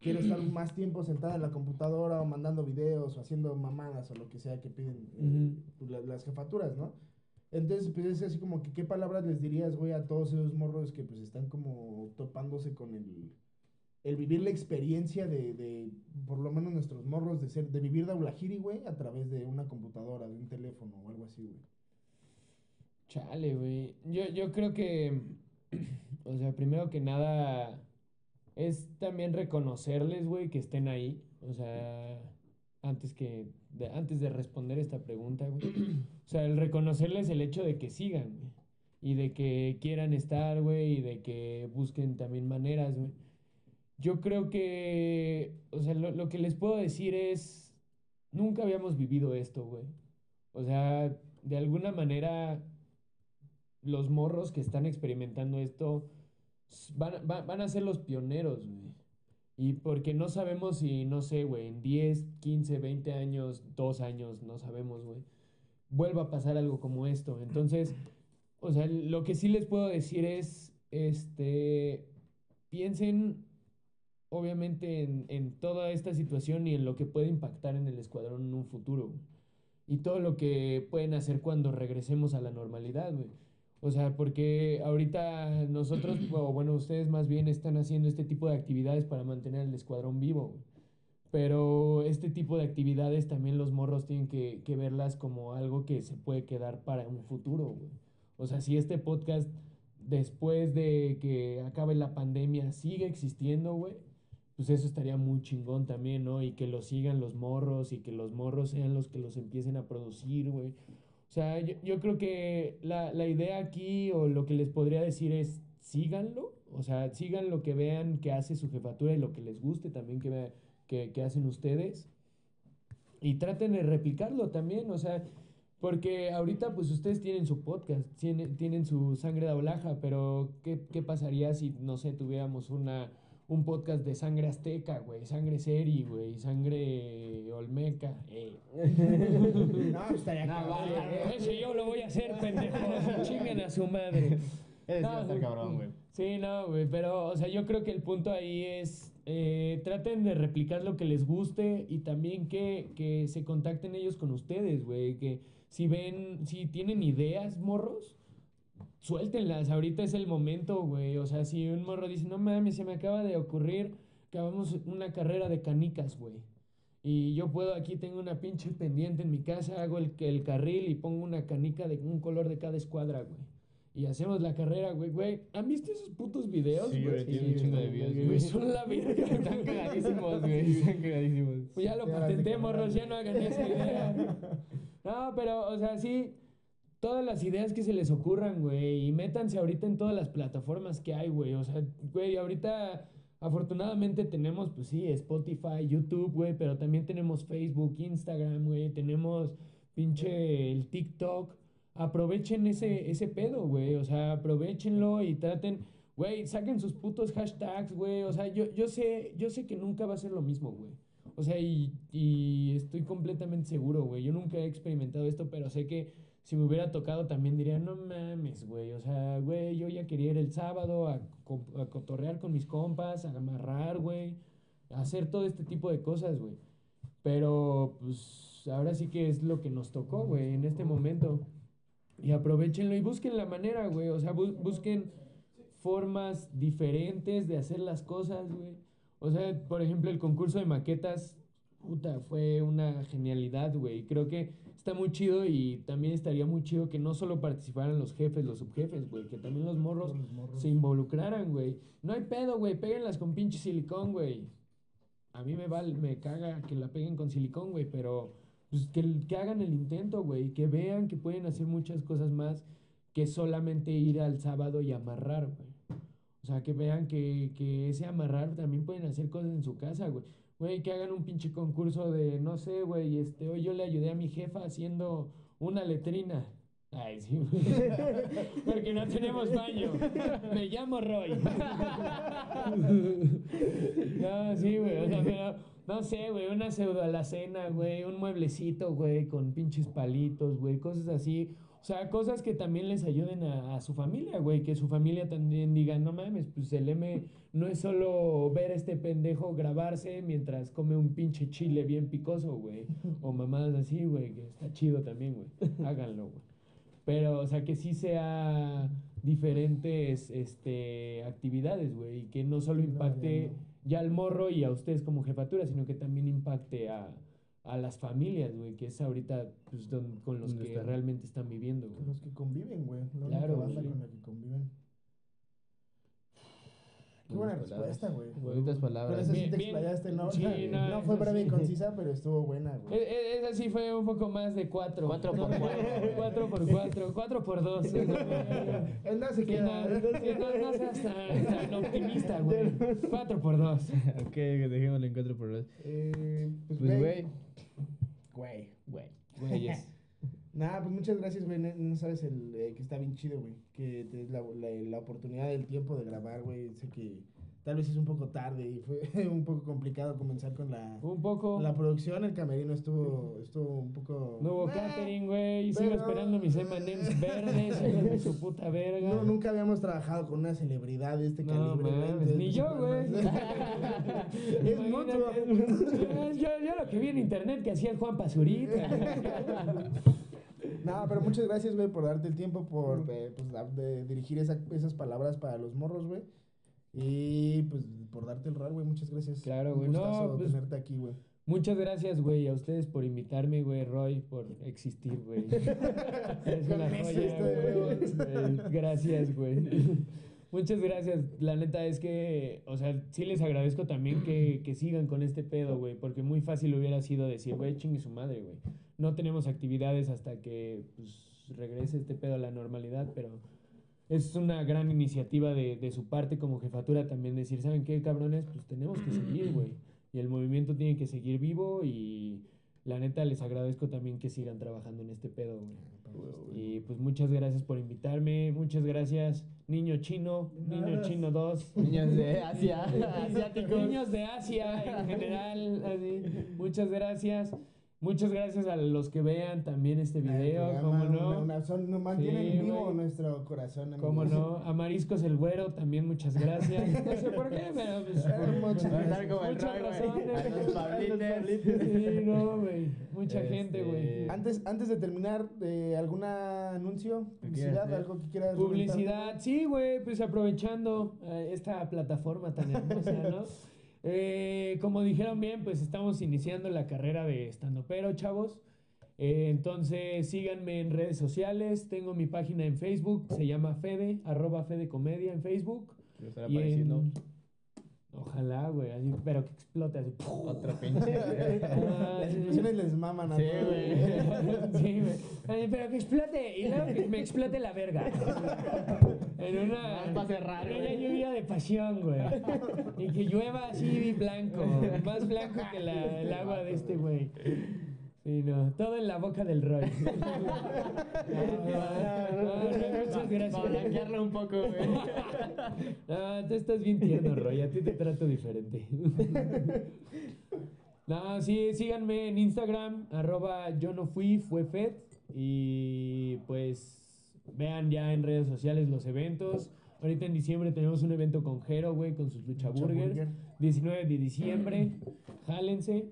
quiero estar más tiempo sentada en la computadora o mandando videos o haciendo mamadas o lo que sea que piden eh, la- las jefaturas, ¿no? Entonces, pues es así como que, ¿qué palabras les dirías, güey, a todos esos morros que pues están como topándose con el, el vivir la experiencia de, de, por lo menos nuestros morros, de ser, de vivir Daulahiri, güey, a través de una computadora, de un teléfono o algo así, güey? Chale, güey. Yo, yo creo que, o sea, primero que nada, es también reconocerles, güey, que estén ahí. O sea, antes que, de, antes de responder esta pregunta, güey. O sea, el reconocerles el hecho de que sigan, güey. Y de que quieran estar, güey, y de que busquen también maneras, güey. Yo creo que, o sea, lo, lo que les puedo decir es, nunca habíamos vivido esto, güey. O sea, de alguna manera, los morros que están experimentando esto van, a- va- van a ser los pioneros, güey. Y porque no sabemos si, no sé, güey, en 10, 15, 20 años, 2 años, no sabemos, güey, vuelva a pasar algo como esto. Entonces, o sea, lo que sí les puedo decir es, este, piensen obviamente en, en toda esta situación y en lo que puede impactar en el escuadrón en un futuro. Y todo lo que pueden hacer cuando regresemos a la normalidad, güey. O sea, porque ahorita nosotros, o bueno, ustedes más bien están haciendo este tipo de actividades para mantener el escuadrón vivo, güey. Pero este tipo de actividades también los morros tienen que, que verlas como algo que se puede quedar para un futuro, güey. O sea, si este podcast, después de que acabe la pandemia, sigue existiendo, güey, pues eso estaría muy chingón también, ¿no? Y que lo sigan los morros y que los morros sean los que los empiecen a producir, güey. O sea, yo, yo creo que la, la idea aquí o lo que les podría decir es síganlo, o sea, sigan lo que vean que hace su jefatura y lo que les guste también que, que, que hacen ustedes y traten de replicarlo también, o sea, porque ahorita pues ustedes tienen su podcast, tienen, tienen su sangre de ablaja, pero ¿qué, qué pasaría si, no sé, tuviéramos una, un podcast de sangre azteca, güey, sangre seri, güey, sangre olmeca? eh. No, estaría No, cabrón. vale, ese yo lo voy a hacer, pendejo. Chinguen a su madre. Eres No, va a estar cabrón, güey. Sí, no, güey, pero, o sea, yo creo que el punto ahí es, eh, traten de replicar lo que les guste y también que, que se contacten ellos con ustedes, güey, que si ven, si tienen ideas, morros, suéltenlas, ahorita es el momento, güey, o sea, si un morro dice, no mames, se me acaba de ocurrir que hagamos una carrera de canicas, güey. Y yo puedo, aquí tengo una pinche pendiente en mi casa, hago el, el carril y pongo una canica de un color de cada escuadra, güey. Y hacemos la carrera, güey, güey. ¿Han visto esos putos videos, Sí, güey, tiene un chingo de videos, Güey, güey. son la verga. Están cagadísimos, güey. Están cagadísimos. Pues ya lo patenté, morros, ya no hagan esa idea. No, pero, o sea, sí, todas las ideas que se les ocurran, güey, y métanse ahorita en todas las plataformas que hay, güey. O sea, güey, ahorita afortunadamente tenemos, pues sí, Spotify, YouTube, güey, pero también tenemos Facebook, Instagram, güey, tenemos pinche el TikTok. Aprovechen ese, ese pedo, güey. O sea, aprovechenlo y traten, güey, saquen sus putos hashtags, güey. O sea, yo, yo sé, yo sé que nunca va a ser lo mismo, güey. O sea, y, y estoy completamente seguro, güey. Yo nunca he experimentado esto, pero sé que si me hubiera tocado también diría, no mames, güey. O sea, güey, yo ya quería ir el sábado a, a cotorrear con mis compas, a amarrar, güey. A hacer todo este tipo de cosas, güey. Pero, pues, ahora sí que es lo que nos tocó, güey, en este momento. Y aprovechenlo y busquen la manera, güey. O sea, bu- busquen formas diferentes de hacer las cosas, güey. O sea, por ejemplo, el concurso de maquetas, puta, fue una genialidad, güey. Creo que está muy chido y también estaría muy chido que no solo participaran los jefes, los subjefes, güey, que también los morros se involucraran, güey. No hay pedo, güey, péguenlas con pinche silicón, güey. A mí me vale, me caga que la peguen con silicón, güey, pero pues que, que hagan el intento, güey, que vean que pueden hacer muchas cosas más que solamente ir al sábado y amarrar, güey. O sea, que vean que, que ese amarrar también pueden hacer cosas en su casa, güey. Güey, que hagan un pinche concurso de, no sé, güey, este, hoy yo le ayudé a mi jefa haciendo una letrina. Ay, sí, güey. Porque no tenemos baño. Me llamo Roy. No, sí, güey. O sea, pero, no sé, güey, una pseudo alacena, güey, un mueblecito, güey, con pinches palitos, güey, cosas así. O sea, cosas que también les ayuden a, a su familia, güey, que su familia también diga, no mames, pues el M no es solo ver a este pendejo grabarse mientras come un pinche chile bien picoso, güey, o mamadas así, güey, que está chido también, güey. Háganlo, güey. Pero, o sea, que sí sea diferentes este, actividades, güey, y que no solo impacte ya al morro y a ustedes como jefatura, sino que también impacte a, a las familias, güey, que es ahorita pues, don- con los ¿Dónde que están? realmente están viviendo, Con güey. los que conviven, güey. La Claro, única banda sí. con la que conviven. Qué buena respuesta, güey. Bonitas palabras. esa sí Bien, te explayaste, ¿no? Sí, no, no fue breve y concisa, pero estuvo buena, güey. E- e- Esa sí fue un poco más de cuatro. Cuatro por cuatro, cuatro por cuatro, cuatro por dos. Él no se queda. que no, seas tan, optimista, güey. Cuatro por dos. ok, dejémoslo en cuatro por dos. Eh, pues, Pues, güey. güey. Güey. Güey, güeyes. Nada, pues muchas gracias, güey. No, no sabes el, eh, que está bien chido, güey. Que te des la, la, la oportunidad del tiempo de grabar, güey. Sé que tal vez es un poco tarde y fue un poco complicado comenzar con la, Un poco. la producción. El camerino estuvo, estuvo un poco... No hubo catering, güey. y Sigo esperando mis M&M's verdes, de su puta verga. No, nunca habíamos trabajado con una celebridad de este No calibre. entonces, ni pues, yo, güey. Es. Imagínate. Yo, yo lo que vi en internet que hacía el Juan Pazurita. No, pero muchas gracias, güey, por darte el tiempo, por eh, pues, dar- de dirigir esa- esas palabras para los morros, güey. Y pues por darte el rol, güey, muchas gracias. Claro, Un güey, no, gustazo pues- tenerte aquí, güey. Muchas gracias, güey, a ustedes por invitarme, güey, Roy, por existir, güey. Es una joya, güey. Güey, Gracias, güey. Muchas gracias. La neta es que, o sea, sí les agradezco también que, que sigan con este pedo, güey, porque muy fácil hubiera sido decir, güey, chingue su madre, güey. No tenemos actividades hasta que, pues, regrese este pedo a la normalidad, pero es una gran iniciativa de, de su parte como jefatura también decir, ¿saben qué, cabrones? Pues tenemos que seguir, güey. Y el movimiento tiene que seguir vivo y la neta les agradezco también que sigan trabajando en este pedo, güey. Y pues muchas gracias por invitarme, muchas gracias Niño Chino, Niño. Chino 2. Niños de Asia, asiáticos. Niños de Asia en general, así. Muchas gracias. Muchas gracias a los que vean también este video, Al como no. una- una- son- nos mantienen Sí, vivo nuestro corazón. Cómo amigos. no, a Mariscos el Güero también muchas gracias. No sé por qué, pero pues, por Muchas como Muchas razones. Sí, no, güey. Mucha Este, gente, güey. Antes, antes de terminar, eh, ¿algún anuncio? ¿Qué ¿Publicidad? ¿Algo que quieras Publicidad, sí, güey, pues aprovechando eh, esta plataforma tan hermosa, ¿no? Eh, como dijeron bien, pues estamos iniciando la carrera de estandopero, chavos. Eh, entonces síganme en redes sociales. Tengo mi página en Facebook, se llama Fede, arroba Fede Comedia en Facebook. Me estará Y en- apareciendo Ojalá, güey, así, pero que explote así. otro pinche. Ah, Las explosiones les maman a Sí, güey. Sí, güey. Pero que explote. Y luego que me explote la verga. En una, Más pa' cerrar, en una lluvia de pasión, güey. Y que llueva así blanco. Más blanco que la- el agua de este güey. Sí, no. Todo en la boca del Roy. No, no, no, muchas gracias. Para blanquearlo un poco, güey. No, tú estás bien tierno, Roy. A ti te trato diferente. No, sí, síganme en Instagram, arroba yo no fui, fue Fed. Y pues vean ya en redes sociales los eventos. Ahorita en diciembre tenemos un evento con Jero, güey, con sus lucha Lucha burgers. Burger. 19 de diciembre. Jálense.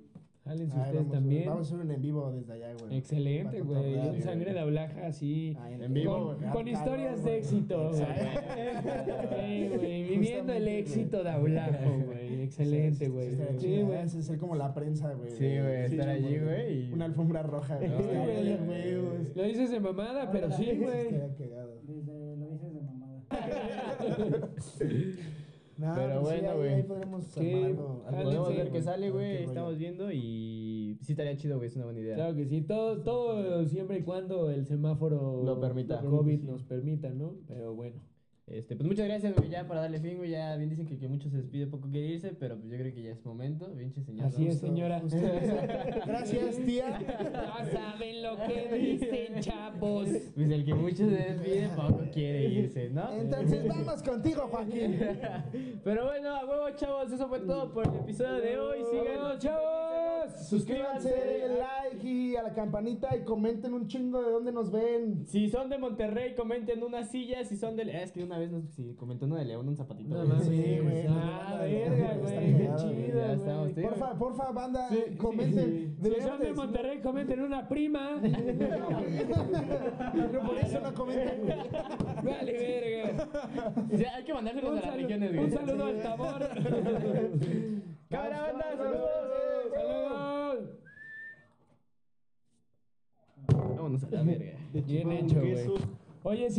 Jálense Ay, ustedes vamos, también. Vamos a hacer un en vivo desde allá, güey. Excelente, güey. Un sangre de ablaja así. Ay, En vivo, Con, güey. con historias de éxito, güey. Sí, güey. Viviendo el éxito de Aulajo, güey. Excelente, güey. Sí, güey. Es ser como la prensa, güey. Sí, güey, estar allí, güey. y- Una alfombra roja, güey. Sí, Estaría güey. de huevos. Lo dices de mamada, pero sí, güey. Desde lo dices de mamada. No, Pero pues bueno, ahí- güey. Ahí podremos Sí, jálense, Podemos chido, ver qué sale, güey. Estamos viendo y sí estaría chido, güey. Es una buena idea. Claro que sí. Todo, todo siempre y cuando el semáforo Lo permita. COVID nos permita, ¿no? Pero bueno. Este, pues muchas gracias, güey, ya para darle fin, güey. Ya bien dicen que, que mucho se despide, poco quiere irse, pero pues yo creo que ya es momento, pinche señor. Así es, señora. Gracias, tía. Ya saben lo que dicen, chavos. Pues el que mucho se despide, poco quiere irse, ¿no? Entonces vamos contigo, Joaquín. Pero bueno, a huevo, chavos, eso fue todo por el episodio de hoy. Síganos, chavos. Suscríbanse, denle like y a la campanita y comenten un chingo de dónde nos ven. Si son de Monterrey, comenten una silla. Si son de. Es que una vez nos si comentó uno de León, un zapatito. No güey. Sí, güey, nos Ah, verga, está güey. Qué chido, güey. Porfa, porfa, banda, Sí, comenten. Si Deberíamos son de Monterrey, comenten una prima. Pero por eso no comentan, güey. Vale, verga. O sea, hay que mandárselos Un, a las regiones, güey. un saludo al tabor. Cámara, banda, Saludos. Saludos. Vámonos a la verga. Bien hecho, güey. Oye,